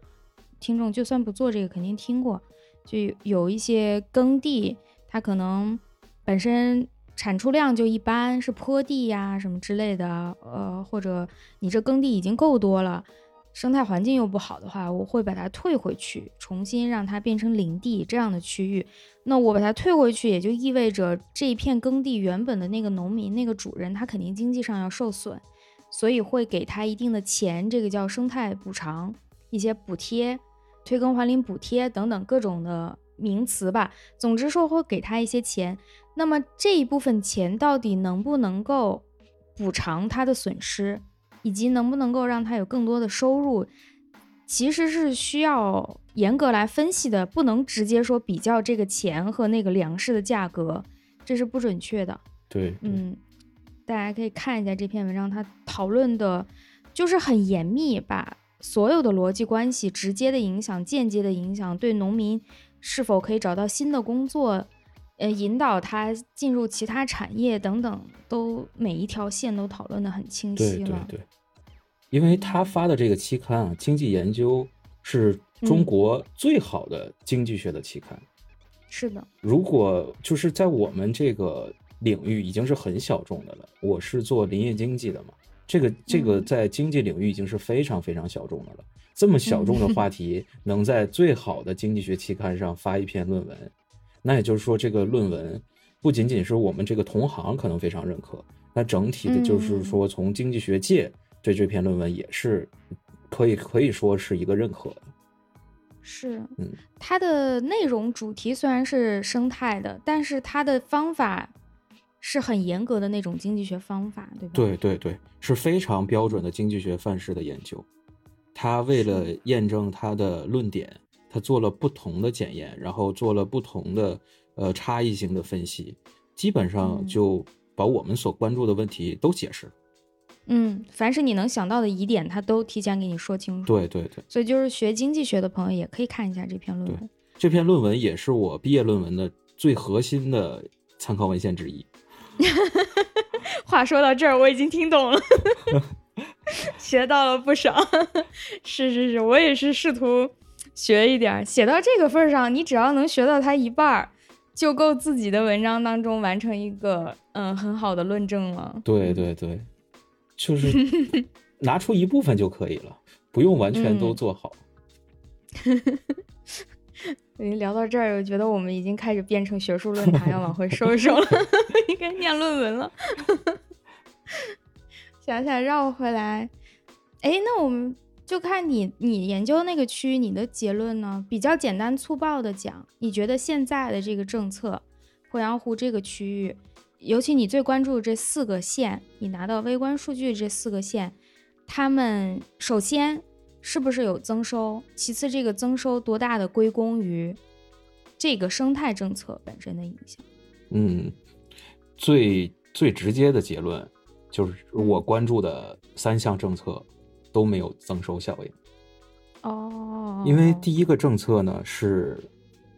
听众就算不做这个肯定听过，就有一些耕地，它可能本身产出量就一般，是坡地呀什么之类的，呃，或者你这耕地已经够多了，生态环境又不好的话，我会把它退回去，重新让它变成林地这样的区域。那我把它退回去，也就意味着这一片耕地原本的那个农民、那个主人，他肯定经济上要受损。所以会给他一定的钱，这个叫生态补偿，一些补贴、退耕还林补贴等等各种的名词吧。总之说会给他一些钱。那么这一部分钱到底能不能够补偿他的损失，以及能不能够让他有更多的收入，其实是需要严格来分析的，不能直接说比较这个钱和那个粮食的价格，这是不准确的。对，嗯，大家可以看一下这篇文章，它讨论的就是很严密，把所有的逻辑关系、直接的影响、间接的影响，对农民是否可以找到新的工作，呃，引导他进入其他产业等等，都每一条线都讨论的很清晰了。对对，因为他发的这个期刊啊，《经济研究》是中嗯国最好的经济学的期刊。是的，如果就是在我们这个领域已经是很小众的了。我是做林业经济的嘛，这个这个在经济领域已经是非常非常小众的了。这么小众的话题，能在最好的经济学期刊上发一篇论文，那也就是说，这个论文不仅仅是我们这个同行可能非常认可，那整体的就是说，从经济学界对这篇论文也是可以可以说是一个认可的。是，嗯，它的内容主题虽然是生态的，但是它的方法是很严格的那种经济学方法，对吧？对对对，是非常标准的经济学范式的研究。他为了验证他的论点，他做了不同的检验，然后做了不同的呃差异性的分析，基本上就把我们所关注的问题都解释。嗯，凡是你能想到的疑点，他都提前给你说清楚。对对对，所以就是学经济学的朋友也可以看一下这篇论文。这篇论文也是我毕业论文的最核心的参考文献之一。话说到这儿，我已经听懂了，学到了不少。是是是，我也是试图学一点。写到这个份上，你只要能学到它一半儿，就够自己的文章当中完成一个嗯很好的论证了。对对对。就是拿出一部分就可以了，不用完全都做好。聊到这儿，我觉得我们已经开始变成学术论坛，要往回收一收了，应该念论文了。想想绕回来，哎，那我们就看你你研究那个区域，你的结论呢？比较简单粗暴的讲，你觉得现在的这个政策，鄱阳湖这个区域？尤其你最关注这四个县，你拿到微观数据这四个县，他们首先是不是有增收？其次，这个增收多大的归功于这个生态政策本身的影响？嗯，最最直接的结论就是我关注的三项政策都没有增收效应。哦，因为第一个政策呢是。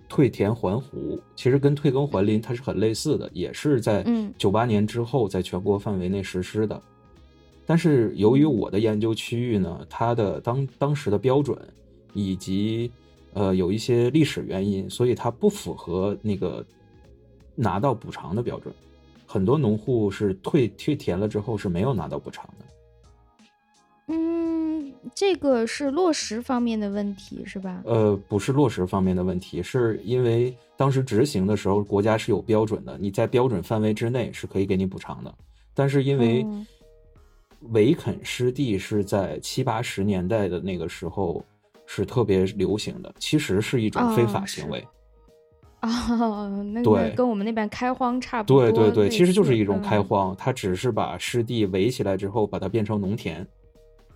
退田还湖其实跟退耕还林它是很类似的，也是在九八年之后在全国范围内实施的。但是由于我的研究区域呢，它的当当时的标准以及呃有一些历史原因，所以它不符合那个拿到补偿的标准。很多农户是退退田了之后是没有拿到补偿的。嗯这个是落实方面的问题，是吧？呃，不是落实方面的问题，是因为当时执行的时候，国家是有标准的，你在标准范围之内是可以给你补偿的。但是因为围垦湿地是在七八十年代的那个时候是特别流行的，其实是一种非法行为。哦，那个跟我们那边开荒差不多。对对对，其实就是一种开荒，它只是把湿地围起来之后，把它变成农田。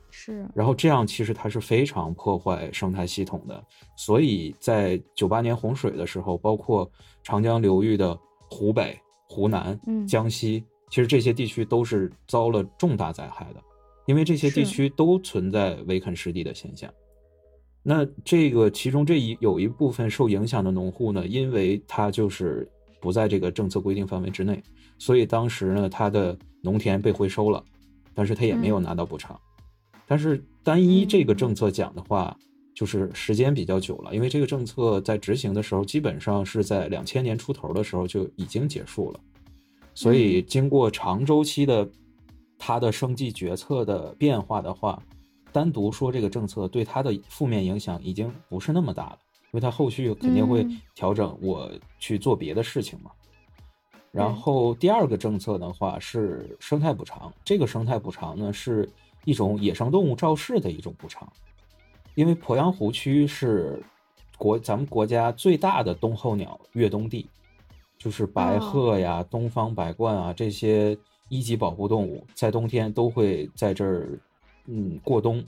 是，然后这样其实它是非常破坏生态系统的，所以在九八年洪水的时候，包括长江流域的湖北、湖南、江西，其实这些地区都是遭了重大灾害的，因为这些地区都存在围垦湿地的现象。那这个其中这一有一部分受影响的农户呢，因为他就是不在这个政策规定范围之内，所以当时呢，他的农田被回收了，但是他也没有拿到补偿。但是单一这个政策讲的话，就是时间比较久了，因为这个政策在执行的时候，基本上是在两千年出头的时候就已经结束了，所以经过长周期的它的生计决策的变化的话，单独说这个政策对它的负面影响已经不是那么大了，因为它后续肯定会调整我去做别的事情嘛。然后第二个政策的话是生态补偿，这个生态补偿呢是。一种野生动物肇事的一种补偿，因为鄱阳湖区是国咱们国家最大的冬候鸟越冬地，就是白鹤呀、东方白鹳啊这些一级保护动物，在冬天都会在这儿嗯过冬，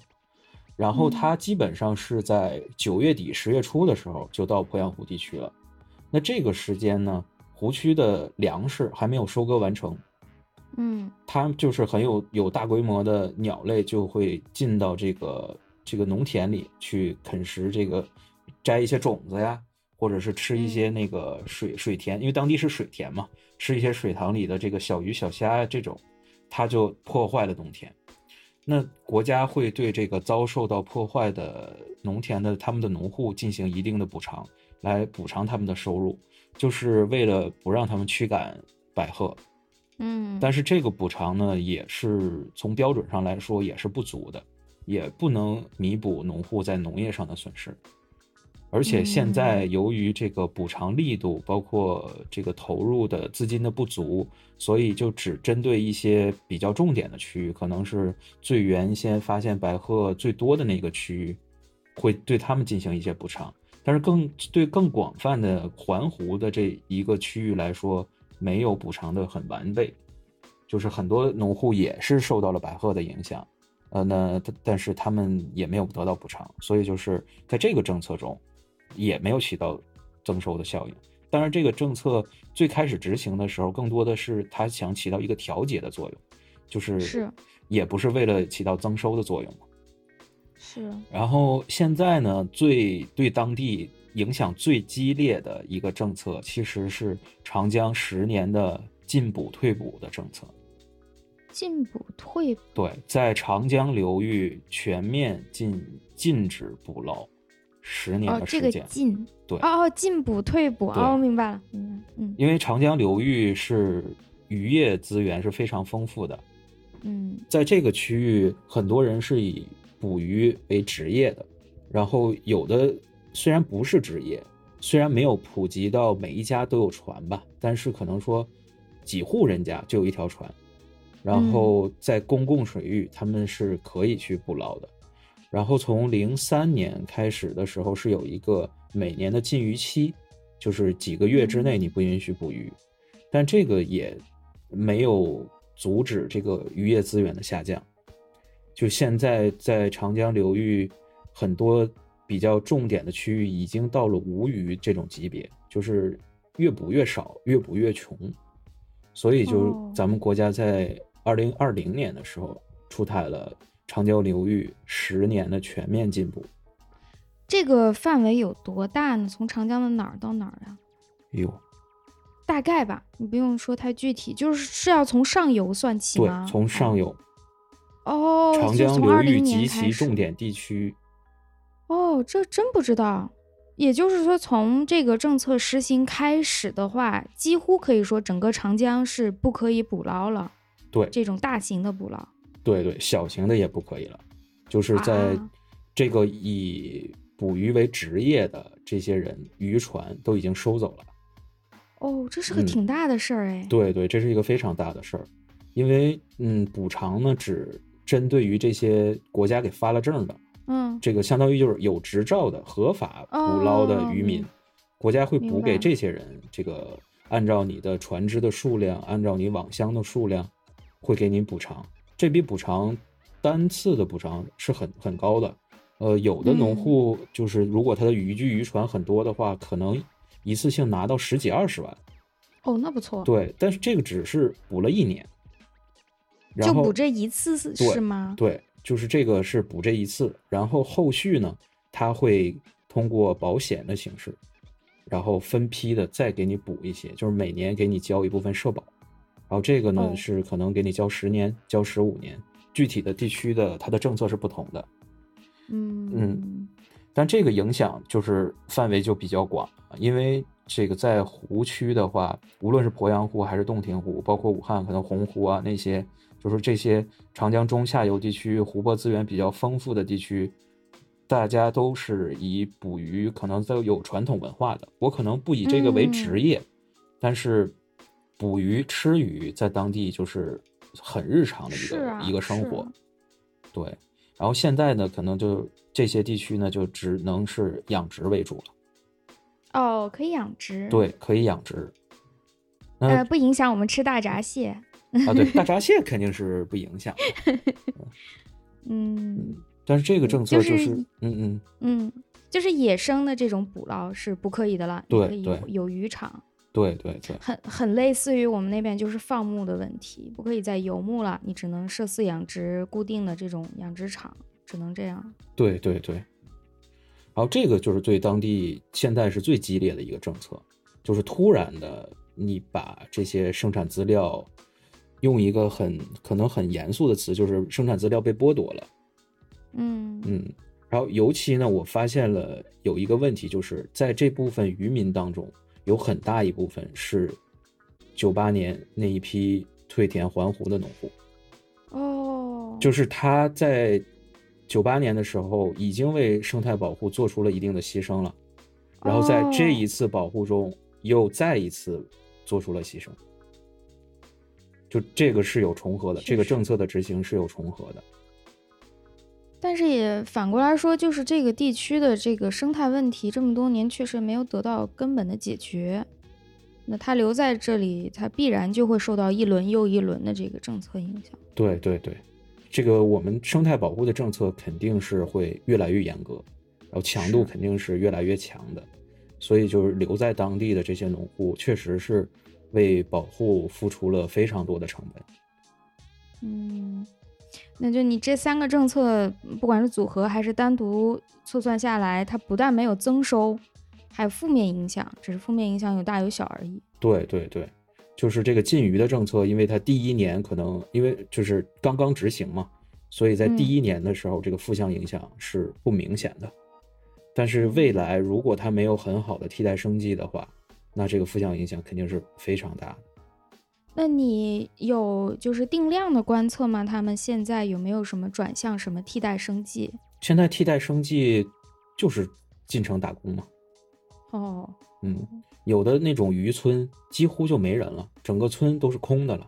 然后它基本上是在九月底十月初的时候就到鄱阳湖地区了，那这个时间呢，湖区的粮食还没有收割完成。嗯，它就是很有有大规模的鸟类就会进到这个这个农田里去啃食这个，摘一些种子呀，或者是吃一些那个水水田，因为当地是水田嘛，吃一些水塘里的这个小鱼小虾呀这种，它就破坏了农田。那国家会对这个遭受到破坏的农田的他们的农户进行一定的补偿，来补偿他们的收入，就是为了不让他们驱赶百鹤。嗯，但是这个补偿呢，也是从标准上来说也是不足的，也不能弥补农户在农业上的损失。而且现在由于这个补偿力度，包括这个投入的资金的不足，所以就只针对一些比较重点的区域，可能是最原先发现白鹤最多的那个区域，会对他们进行一些补偿。但是更对更广泛的环湖的这一个区域来说，没有补偿的很完备，就是很多农户也是受到了白鹤的影响，呃，那但是他们也没有得到补偿，所以就是在这个政策中。也没有起到增收的效应。当然，这个政策最开始执行的时候，更多的是他想起到一个调节的作用，就是是，也不是为了起到增收的作用嘛是。然后现在呢，最对当地影响最激烈的一个政策，其实是长江十年的禁捕退捕的政策。禁捕退捕？对，在长江流域全面禁禁止捕捞。十年的时间，禁对哦哦，进补退补哦，明白了，嗯嗯，因为长江流域是渔业资源是非常丰富的，嗯，在这个区域，很多人是以捕鱼为职业的，然后有的虽然不是职业，虽然没有普及到每一家都有船吧，但是可能说几户人家就有一条船，然后在公共水域他们是可以去捕捞的。然后从零三年开始的时候是有一个每年的禁渔期，就是几个月之内你不允许捕鱼，但这个也没有阻止这个渔业资源的下降。就现在在长江流域很多比较重点的区域已经到了无鱼这种级别，就是越捕越少，越捕越穷。所以就咱们国家在二零二零年的时候出台了。长江流域十年的全面进步，这个范围有多大呢？从长江的哪儿到哪儿呀？有，大概吧，你不用说太具体，就是是要从上游算起吗？对，从上游。哦，长江流域及其重点地区。哦，这真不知道。也就是说，从这个政策实行开始的话，几乎可以说整个长江是不可以捕捞了。对，这种大型的捕捞。对对，小型的也不可以了，就是在这个以捕鱼为职业的这些人，渔船都已经收走了。哦，这是个挺大的事儿哎。对对，这是一个非常大的事儿，因为嗯，补偿呢只针对于这些国家给发了证的，嗯，这个相当于就是有执照的合法捕捞的渔民，国家会补给这些人，这个按照你的船只的数量，按照你网箱的数量，会给你补偿。这笔补偿，单次的补偿是很很高的，呃，有的农户就是如果他的渔具渔船很多的话，可能一次性拿到十几二十万。哦，那不错。对，但是这个只是补了一年，就补这一次是吗？对，就是这个是补这一次，然后后续呢，他会通过保险的形式，然后分批的再给你补一些，就是每年给你交一部分社保。然后这个呢是可能给你交十年、交十五年，具体的地区的它的政策是不同的。嗯嗯，但这个影响就是范围就比较广，因为这个在湖区的话，无论是鄱阳湖还是洞庭湖，包括武汉可能洪湖啊那些，就是这些长江中下游地区湖泊资源比较丰富的地区，大家都是以捕鱼可能都有传统文化的。我可能不以这个为职业，但是。捕鱼吃鱼在当地就是很日常的一个一个生活，对。然后现在呢，可能就这些地区呢，就只能是养殖为主了。哦，可以养殖。对，可以养殖。呃，不影响我们吃大闸蟹。啊，对，大闸蟹 肯定是不影响。嗯。但是这个政策就是，嗯嗯嗯，就是野生的这种捕捞是不可以的了。对对，有渔场。对对对，很很类似于我们那边就是放牧的问题，不可以再游牧了，你只能设饲养殖固定的这种养殖场，只能这样。对对对，然后这个就是对当地现在是最激烈的一个政策，就是突然的你把这些生产资料用一个很可能很严肃的词，就是生产资料被剥夺了。嗯嗯，然后尤其呢，我发现了有一个问题，就是在这部分渔民当中，有很大一部分是九八年那一批退田还湖的农户。哦，就是他在九八年的时候已经为生态保护做出了一定的牺牲了，然后在这一次保护中又再一次做出了牺牲。就这个是有重合的，这个政策的执行是有重合的。但是也反过来说，就是这个地区的这个生态问题，这么多年确实没有得到根本的解决。那它留在这里，它必然就会受到一轮又一轮的这个政策影响。对对对，这个我们生态保护的政策肯定是会越来越严格，然后强度肯定是越来越强的。所以就是留在当地的这些农户，确实是为保护付出了非常多的成本。嗯。那就你这三个政策，不管是组合还是单独测算下来，它不但没有增收，还有负面影响，只是负面影响有大有小而已。对对对，就是这个禁渔的政策，因为它第一年可能因为就是刚刚执行嘛，所以在第一年的时候，这个负向影响是不明显的。但是未来如果它没有很好的替代生计的话，那这个负向影响肯定是非常大的。那你有就是定量的观测吗？他们现在有没有什么转向什么替代生计？现在替代生计就是进城打工嘛。哦，嗯，有的那种渔村几乎就没人了，整个村都是空的了。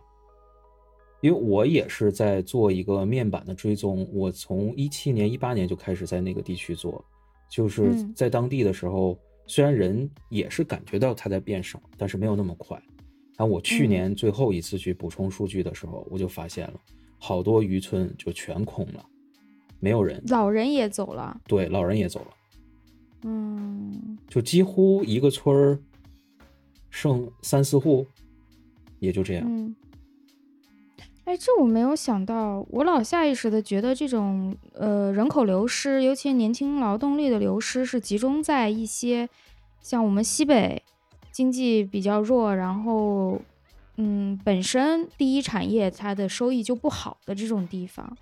因为我也是在做一个面板的追踪，我从一七年、一八年就开始在那个地区做，就是在当地的时候，虽然人也是感觉到它在变少，但是没有那么快。但我去年最后一次去补充数据的时候，我就发现了好多渔村就全空了，没有人，老人也走了，对，老人也走了，嗯，就几乎一个村儿剩三四户，也就这样。嗯，哎，这我没有想到，我老下意识的觉得这种呃人口流失，尤其年轻劳动力的流失，是集中在一些像我们西北。经济比较弱，然后，嗯，本身第一产业它的收益就不好的这种地方，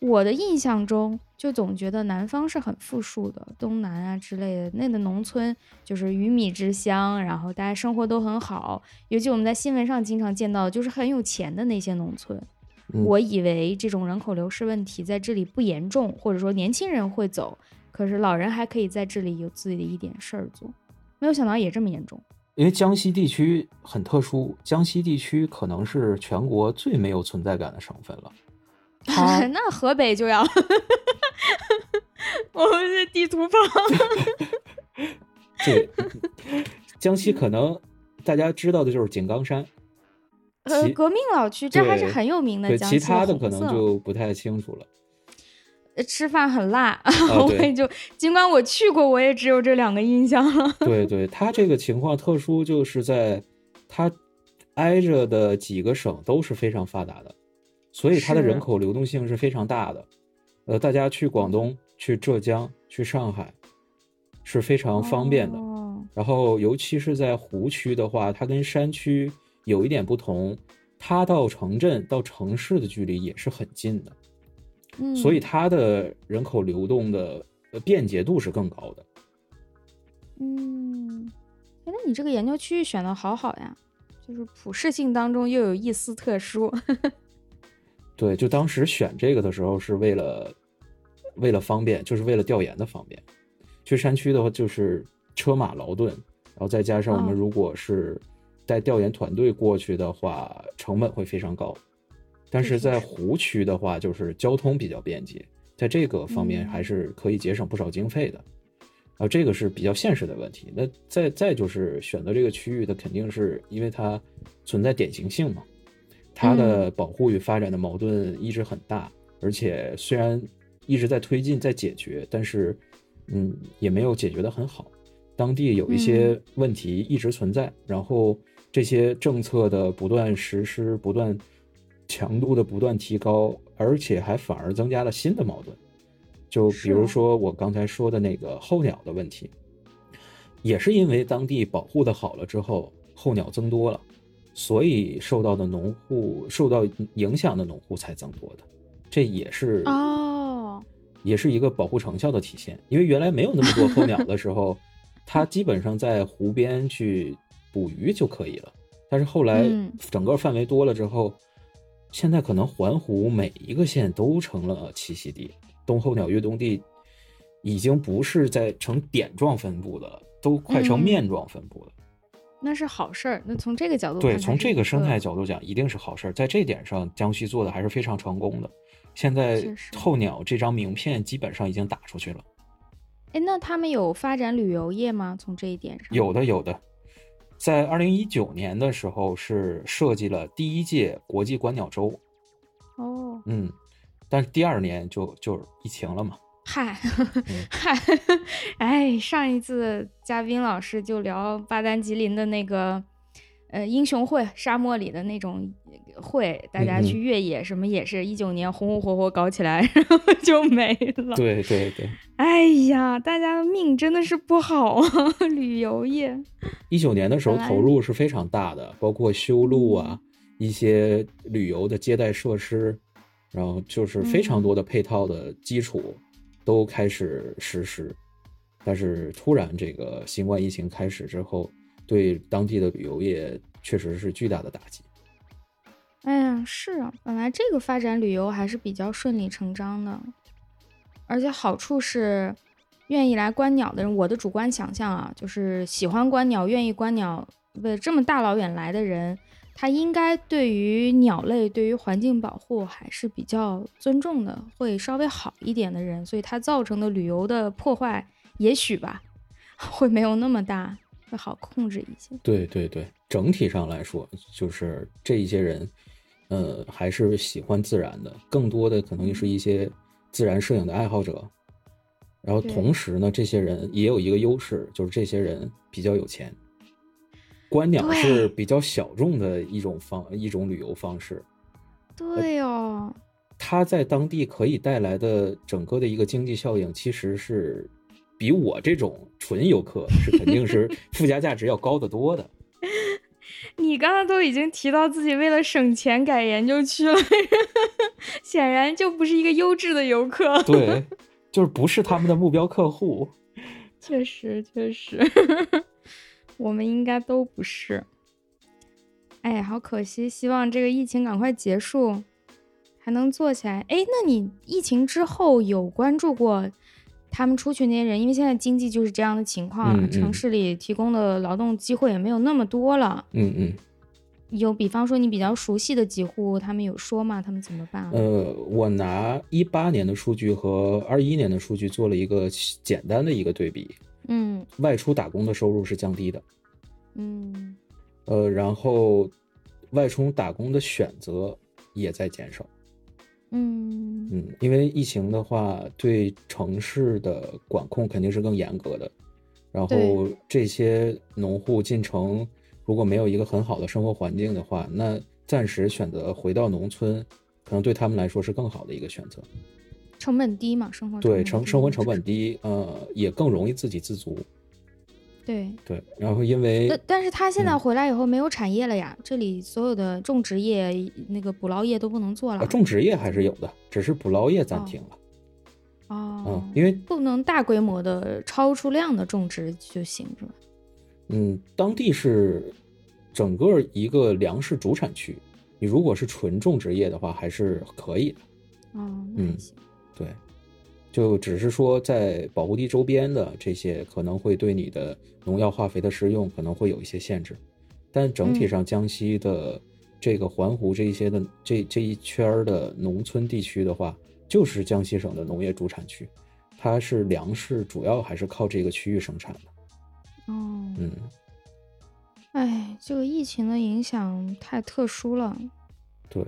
我的印象中就总觉得南方是很富庶的，东南啊之类的，那个农村就是鱼米之乡，然后大家生活都很好，尤其我们在新闻上经常见到，就是很有钱的那些农村。我以为这种人口流失问题在这里不严重，或者说年轻人会走，可是老人还可以在这里有自己的一点事儿做。没有想到也这么严重，因为江西地区很特殊，江西地区可能是全国最没有存在感的省份了。那河北就要，我们是地图炮。对，江西可能大家知道的就是井冈山，呃，革命老区，这还是很有名的。对，其他的可能就不太清楚了。吃饭很辣，我也就尽管我去过，我也只有这两个印象了。对对，它这个情况特殊，就是在它挨着的几个省都是非常发达的，所以它的人口流动性是非常大的。呃，大家去广东、去浙江、去上海是非常方便的。然后，尤其是在湖区的话，它跟山区有一点不同，它到城镇、到城市的距离也是很近的。所以它的人口流动的便捷度是更高的。嗯，哎，那你这个研究区域选的好好呀，就是普适性当中又有一丝特殊。对，就当时选这个的时候是为了为了方便，就是为了调研的方便。去山区的话，就是车马劳顿，然后再加上我们如果是带调研团队过去的话，成本会非常高。但是在湖区的话，就是交通比较便捷，在这个方面还是可以节省不少经费的，啊，这个是比较现实的问题。那再再就是选择这个区域，它肯定是因为它存在典型性嘛，它的保护与发展的矛盾一直很大，而且虽然一直在推进在解决，但是嗯也没有解决的很好，当地有一些问题一直存在，然后这些政策的不断实施，不断。强度的不断提高，而且还反而增加了新的矛盾。就比如说我刚才说的那个候鸟的问题，也是因为当地保护的好了之后，候鸟增多了，所以受到的农户受到影响的农户才增多的，这也是哦，也是一个保护成效的体现。因为原来没有那么多候鸟的时候，它基本上在湖边去捕鱼就可以了。但是后来整个范围多了之后，现在可能环湖每一个县都成了栖息地，冬候鸟越冬地已经不是在成点状分布的了，都快成面状分布了。那是好事儿。那从这个角度，对，从这个生态角度讲，一定是好事儿。在这点上，江西做的还是非常成功的。现在候鸟这张名片基本上已经打出去了。哎，那他们有发展旅游业吗？从这一点上，有的，有的。在二零一九年的时候，是设计了第一届国际观鸟周。哦，嗯，但是第二年就就疫情了嘛。嗨，嗨，哎，上一次嘉宾老师就聊巴丹吉林的那个，呃，英雄会，沙漠里的那种会，大家去越野，什么也是一九年红红火火搞起来，然后 就没了。对对对。哎呀，大家的命真的是不好啊！旅游业。一九年的时候投入是非常大的，包括修路啊，一些旅游的接待设施，然后就是非常多的配套的基础。都开始实施，但是突然这个新冠疫情开始之后，对当地的旅游业确实是巨大的打击。哎呀，是啊，本来这个发展旅游还是比较顺理成章的，而且好处是，愿意来观鸟的人，我的主观想象啊，就是喜欢观鸟、愿意观鸟，为这么大老远来的人。他应该对于鸟类、对于环境保护还是比较尊重的，会稍微好一点的人，所以它造成的旅游的破坏，也许吧，会没有那么大，会好控制一些。对对对，整体上来说，就是这一些人，呃，还是喜欢自然的，更多的可能是一些自然摄影的爱好者。然后同时呢，这些人也有一个优势，就是这些人比较有钱。观鸟是比较小众的一种方一种旅游方式，对哦，它在当地可以带来的整个的一个经济效应，其实是比我这种纯游客是肯定是 附加价值要高得多的。你刚刚都已经提到自己为了省钱改研究区了，显然就不是一个优质的游客。对，就是不是他们的目标客户。确实，确实。我们应该都不是，哎，好可惜！希望这个疫情赶快结束，还能做起来。哎，那你疫情之后有关注过他们出去那些人？因为现在经济就是这样的情况，城市里提供的劳动机会也没有那么多了。嗯嗯。有，比方说你比较熟悉的几户，他们有说吗？他们怎么办？呃，我拿一八年的数据和二一年的数据做了一个简单的一个对比。嗯，外出打工的收入是降低的，嗯，呃，然后外出打工的选择也在减少，嗯嗯，因为疫情的话，对城市的管控肯定是更严格的，然后这些农户进城如果没有一个很好的生活环境的话，那暂时选择回到农村，可能对他们来说是更好的一个选择。成本低嘛，生活对成生活成本低，呃，也更容易自给自足。对对，然后因为但但是他现在回来以后没有产业了呀，这里所有的种植业、那个捕捞业都不能做了。种植业还是有的，只是捕捞业暂停了。哦，嗯，因为不能大规模的超出量的种植就行，是吧？嗯，当地是整个一个粮食主产区，你如果是纯种植业的话，还是可以的。哦，嗯。对，就只是说在保护地周边的这些可能会对你的农药化肥的施用可能会有一些限制，但整体上江西的这个环湖这一些的这这一圈的农村地区的话，就是江西省的农业主产区，它是粮食主要还是靠这个区域生产的。哦，嗯，哎，这个疫情的影响太特殊了。对，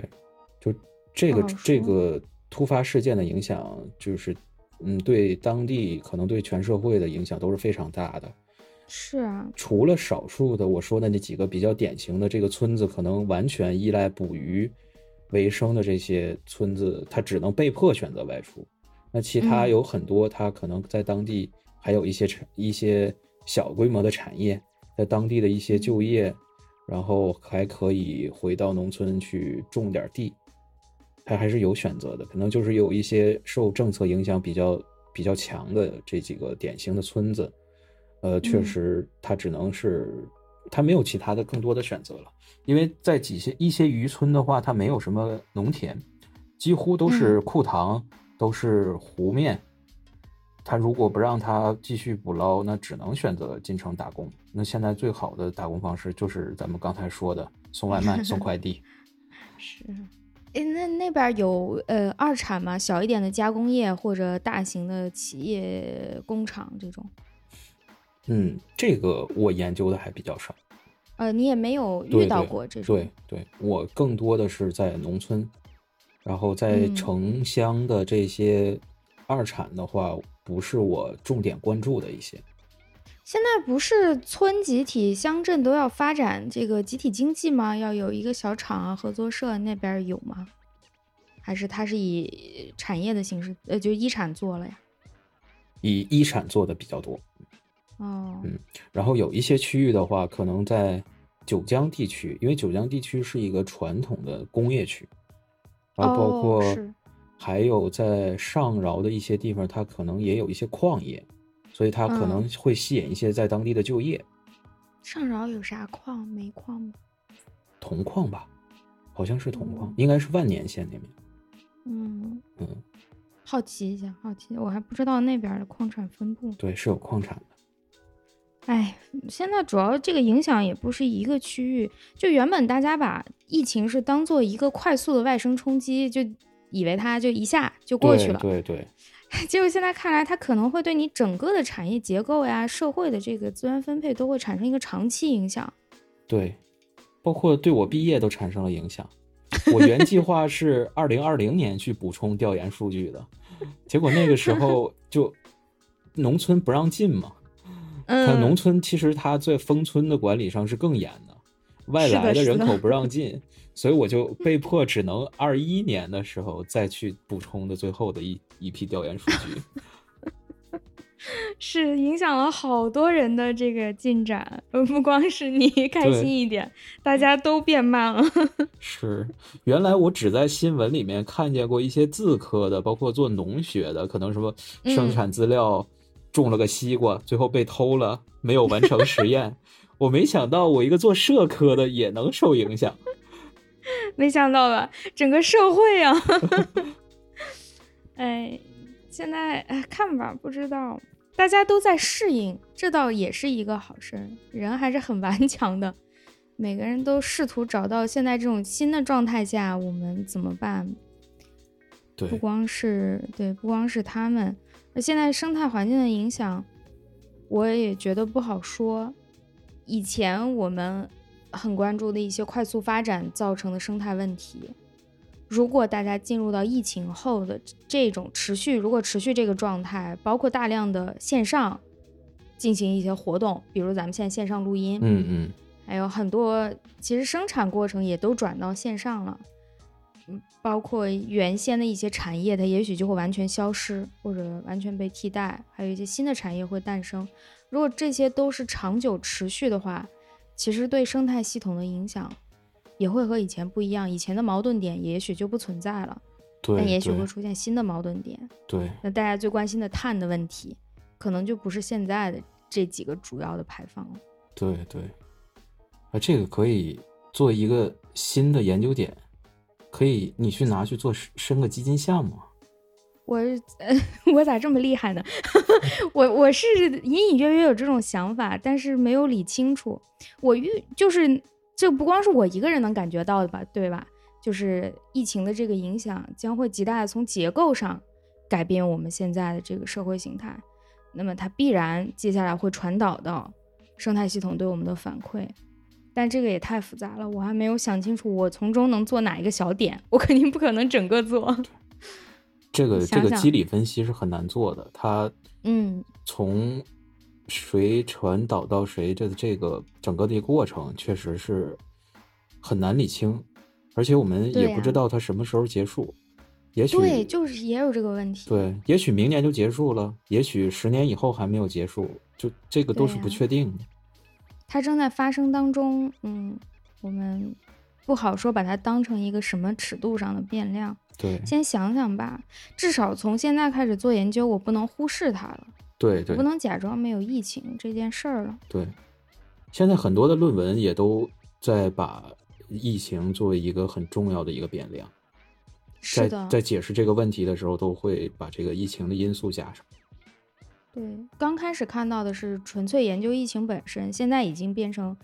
就这个这个。突发事件的影响，就是，嗯，对当地可能对全社会的影响都是非常大的。是啊，除了少数的我说的那几个比较典型的这个村子，可能完全依赖捕鱼为生的这些村子，它只能被迫选择外出。那其他有很多，它可能在当地还有一些产一些小规模的产业，在当地的一些就业，然后还可以回到农村去种点地，它还是有选择的。可能就是有一些受政策影响比较比较强的这几个典型的村子，呃，确实它只能是它没有其他的更多的选择了。因为在几些一些渔村的话，它没有什么农田，几乎都是库塘，都是湖面。他如果不让他继续捕捞，那只能选择进城打工。那现在最好的打工方式就是咱们刚才说的送外卖、送快递。是，哎，那那边有呃二产吗？小一点的加工业或者大型的企业工厂这种？嗯，这个我研究的还比较少。呃，你也没有遇到过这种？对对，我更多的是在农村，然后在城乡的这些二产的话。不是我重点关注的一些。现在不是村集体、乡镇都要发展这个集体经济吗？要有一个小厂啊、合作社，那边有吗？还是它是以产业的形式，呃，就一产做了呀？以一产做的比较多。哦，嗯，然后有一些区域的话，可能在九江地区，因为九江地区是一个传统的工业区，然后包括。还有在上饶的一些地方，它可能也有一些矿业，所以它可能会吸引一些在当地的就业。上饶有啥矿？煤矿吗？铜矿吧，好像是铜矿，应该是万年县那边。嗯嗯，好奇一下，好奇，我还不知道那边的矿产分布。对，是有矿产的。哎，现在主要这个影响也不是一个区域，就原本大家把疫情是当做一个快速的外生冲击，就。以为它就一下就过去了，对对。结果现在看来，它可能会对你整个的产业结构呀、社会的这个资源分配都会产生一个长期影响。对，包括对我毕业都产生了影响。我原计划是二零二零年去补充调研数据的，结果那个时候 就农村不让进嘛。嗯。农村其实它在封村的管理上是更严的，外来的人口不让进。所以我就被迫只能二一年的时候再去补充的最后的一一批调研数据，是影响了好多人的这个进展，不光是你开心一点，大家都变慢了。是，原来我只在新闻里面看见过一些自科的，包括做农学的，可能什么生产资料种了个西瓜，最后被偷了，没有完成实验。我没想到我一个做社科的也能受影响。没想到吧，整个社会啊，哎，现在哎看吧，不知道，大家都在适应，这倒也是一个好事儿。人还是很顽强的，每个人都试图找到现在这种新的状态下我们怎么办。对，不光是对，不光是他们，那现在生态环境的影响，我也觉得不好说。以前我们。很关注的一些快速发展造成的生态问题，如果大家进入到疫情后的这种持续，如果持续这个状态，包括大量的线上进行一些活动，比如咱们现在线上录音，嗯嗯，还有很多其实生产过程也都转到线上了，嗯，包括原先的一些产业，它也许就会完全消失或者完全被替代，还有一些新的产业会诞生。如果这些都是长久持续的话，其实对生态系统的影响也会和以前不一样，以前的矛盾点也许就不存在了，但也许会出现新的矛盾点。对，那大家最关心的碳的问题，可能就不是现在的这几个主要的排放了。对对，啊，这个可以做一个新的研究点，可以你去拿去做申个基金项目。我呃，我咋这么厉害呢？我我是隐隐约约有这种想法，但是没有理清楚。我预就是这不光是我一个人能感觉到的吧，对吧？就是疫情的这个影响将会极大的从结构上改变我们现在的这个社会形态，那么它必然接下来会传导到生态系统对我们的反馈。但这个也太复杂了，我还没有想清楚我从中能做哪一个小点，我肯定不可能整个做。这个这个机理分析是很难做的，它嗯，从谁传导到谁这这个整个的一个过程确实是很难理清，而且我们也不知道它什么时候结束，也许对，就是也有这个问题，对，也许明年就结束了，也许十年以后还没有结束，就这个都是不确定的。它正在发生当中，嗯，我们不好说把它当成一个什么尺度上的变量。对，先想想吧，至少从现在开始做研究，我不能忽视它了。对对，不能假装没有疫情这件事儿了。对，现在很多的论文也都在把疫情作为一个很重要的一个变量。是的，在解释这个问题的时候，都会把这个疫情的因素加上。对，刚开始看到的是纯粹研究疫情本身，现在已经变成，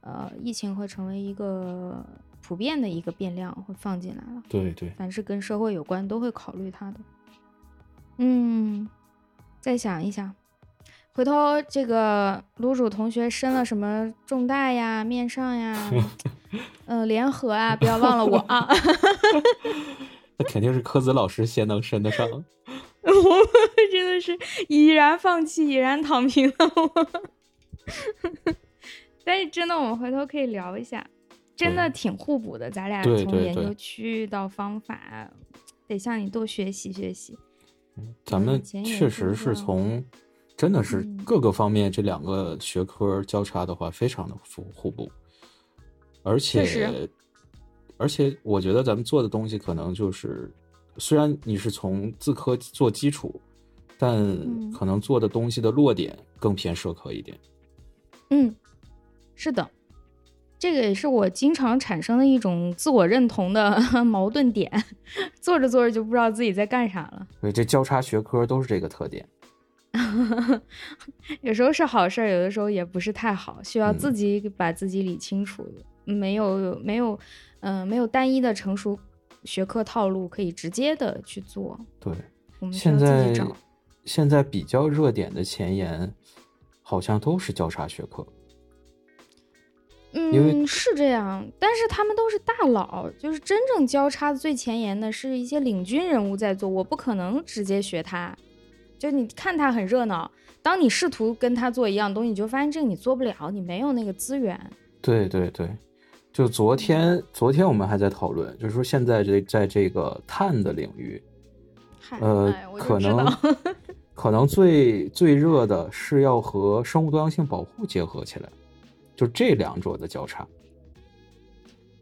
呃，疫情会成为一个普遍的一个变量，会放进来了。对对，凡是跟社会有关，都会考虑它的。嗯，再想一想，回头这个卤煮同学申了什么重大呀、面上呀，嗯，联合啊，不要忘了我啊。那肯定是科子老师先能申得上。我真的是已然放弃，已然躺平了。但是真的，我们回头可以聊一下，真的挺互补的。咱俩从研究区域到方法，得向你多学习学习。咱们确实是从，真的是各个方面这两个学科交叉的话，非常的互互补，而且。而且我觉得咱们做的东西可能就是，虽然你是从自科做基础，但可能做的东西的落点更偏社科一点。嗯，是的，这个也是我经常产生的一种自我认同的 矛盾点，做着做着就不知道自己在干啥了。对，这交叉学科都是这个特点。有时候是好事儿，有的时候也不是太好，需要自己把自己理清楚。没有，没有。嗯，没有单一的成熟学科套路可以直接的去做。对，我们现在现在比较热点的前沿，好像都是交叉学科。嗯，是这样，但是他们都是大佬，就是真正交叉的最前沿的是一些领军人物在做，我不可能直接学他。就你看他很热闹，当你试图跟他做一样东西，你就发现这个你做不了，你没有那个资源。对对对。就昨天，昨天我们还在讨论，就是说现在这在这个碳的领域，呃，可能 可能最最热的是要和生物多样性保护结合起来，就这两者的交叉。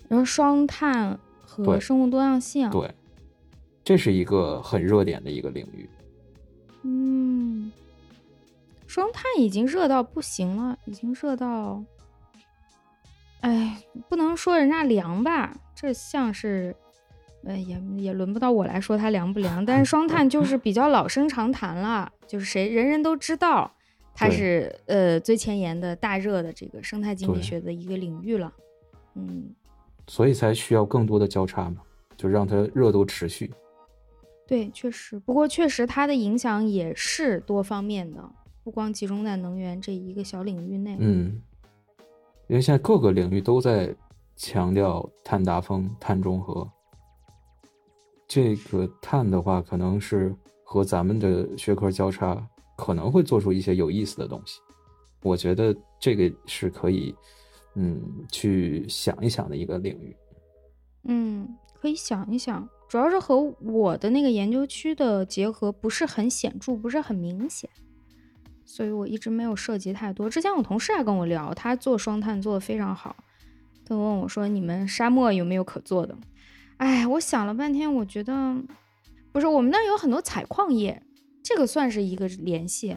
然后双碳和生物多样性，对，这是一个很热点的一个领域。嗯，双碳已经热到不行了，已经热到。哎，不能说人家凉吧，这像是，呃，也也轮不到我来说它凉不凉。但是双碳就是比较老生常谈了，就是谁人人都知道它是呃最前沿的大热的这个生态经济学的一个领域了。嗯，所以才需要更多的交叉嘛，就让它热度持续。对，确实，不过确实它的影响也是多方面的，不光集中在能源这一个小领域内。嗯。因为现在各个领域都在强调碳达峰、碳中和。这个碳的话，可能是和咱们的学科交叉，可能会做出一些有意思的东西。我觉得这个是可以，嗯，去想一想的一个领域。嗯，可以想一想，主要是和我的那个研究区的结合不是很显著，不是很明显。所以我一直没有涉及太多。之前我同事还跟我聊，他做双碳做的非常好。他问我说：“你们沙漠有没有可做的？”哎，我想了半天，我觉得不是。我们那有很多采矿业，这个算是一个联系，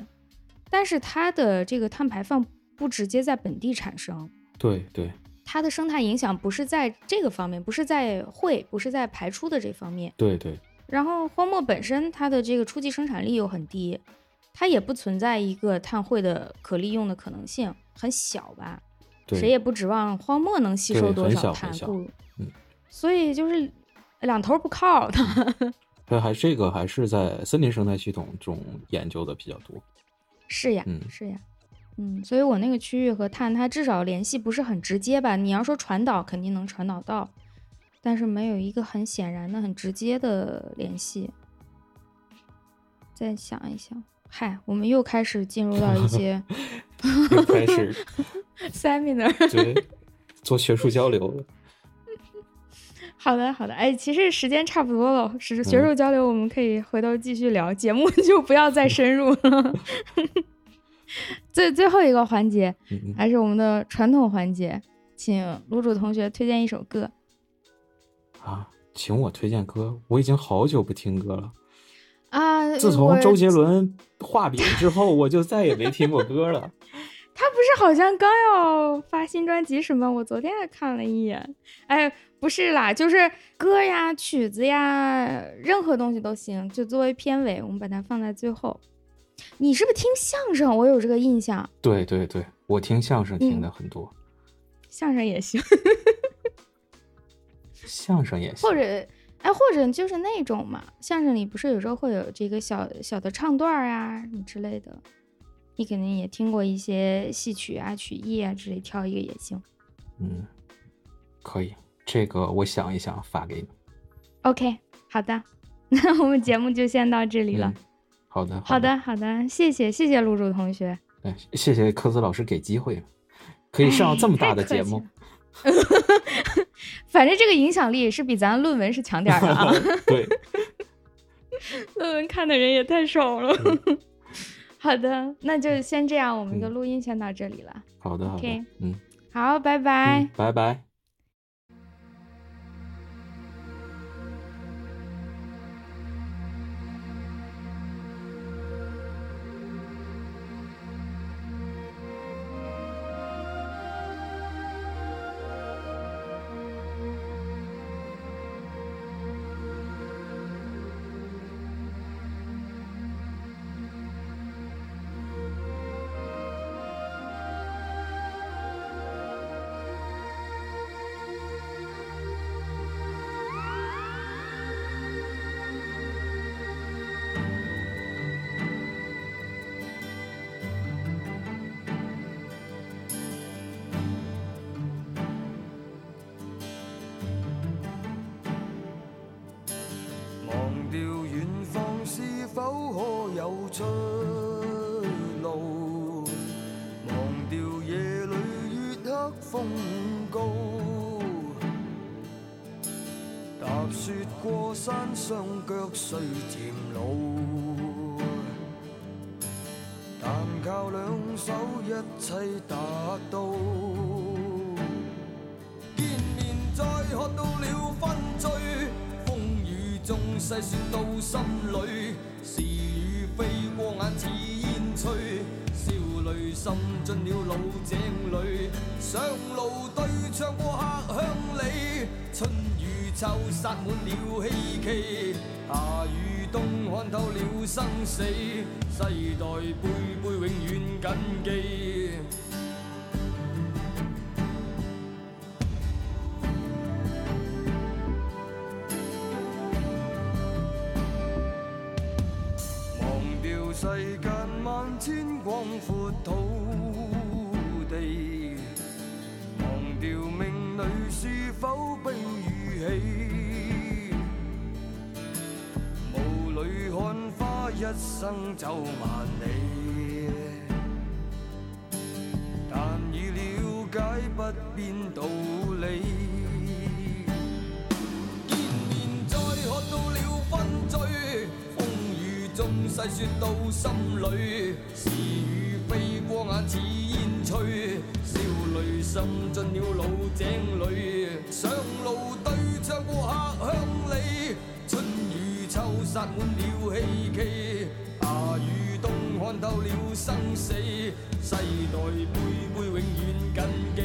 但是它的这个碳排放不直接在本地产生。对对，它的生态影响不是在这个方面，不是在会，不是在排出的这方面。对对。然后荒漠本身它的这个初级生产力又很低。它也不存在一个碳汇的可利用的可能性，很小吧？谁也不指望荒漠能吸收多少碳，不，嗯，所以就是两头不靠的。对，还这个还是在森林生态系统中研究的比较多。是呀，是呀，嗯，所以我那个区域和碳，它至少联系不是很直接吧？你要说传导，肯定能传导到，但是没有一个很显然的、很直接的联系。再想一想。嗨，我们又开始进入到一些，又开始 seminar，对，做学术交流了。好的，好的，哎，其实时间差不多了，是学术交流，我们可以回头继续聊，节目就不要再深入了。最最后一个环节，还是我们的传统环节，请卤煮同学推荐一首歌。啊，请我推荐歌，我已经好久不听歌了。啊，自从周杰伦画饼之后，我就再也没听过歌了。他不是好像刚要发新专辑什么？我昨天还看了一眼。哎，不是啦，就是歌呀、曲子呀，任何东西都行，就作为片尾，我们把它放在最后。你是不是听相声？我有这个印象。对对对，我听相声听的很多。相声也行。相声也行。或者，哎，或者就是那种嘛，相声里不是有时候会有这个小小的唱段啊什么之类的。你肯定也听过一些戏曲啊、曲艺啊之类，挑一个也行。嗯，可以，这个我想一想发给你。OK，好的，那我们节目就先到这里了。好的，好的，好的，谢谢，谢谢露主同学。哎，谢谢科子老师给机会，可以上这么大的节目。反正这个影响力是比咱论文是强点的啊。对，论文看的人也太少了。好的，那就先这样，我们的录音先到这里了。好的，好的，嗯，好，拜拜，拜拜。脚虽渐老，但靠两手一切达到。见面再喝到了分醉，风雨中细说到心里，是与非过眼似烟吹，笑泪渗进了老井里，上路对唱过客乡里，春雨秋洒满了希冀。夏与冬看透了生死，世代辈辈永远谨记。一生走万里，但已了解不变道理。见面再喝到了分醉，风雨中细说到心里，是与非过眼似烟吹，笑泪渗进了老井里，上路对唱过客乡里。秋洒满了希冀，夏与冬看透了生死，世代辈辈永远谨记。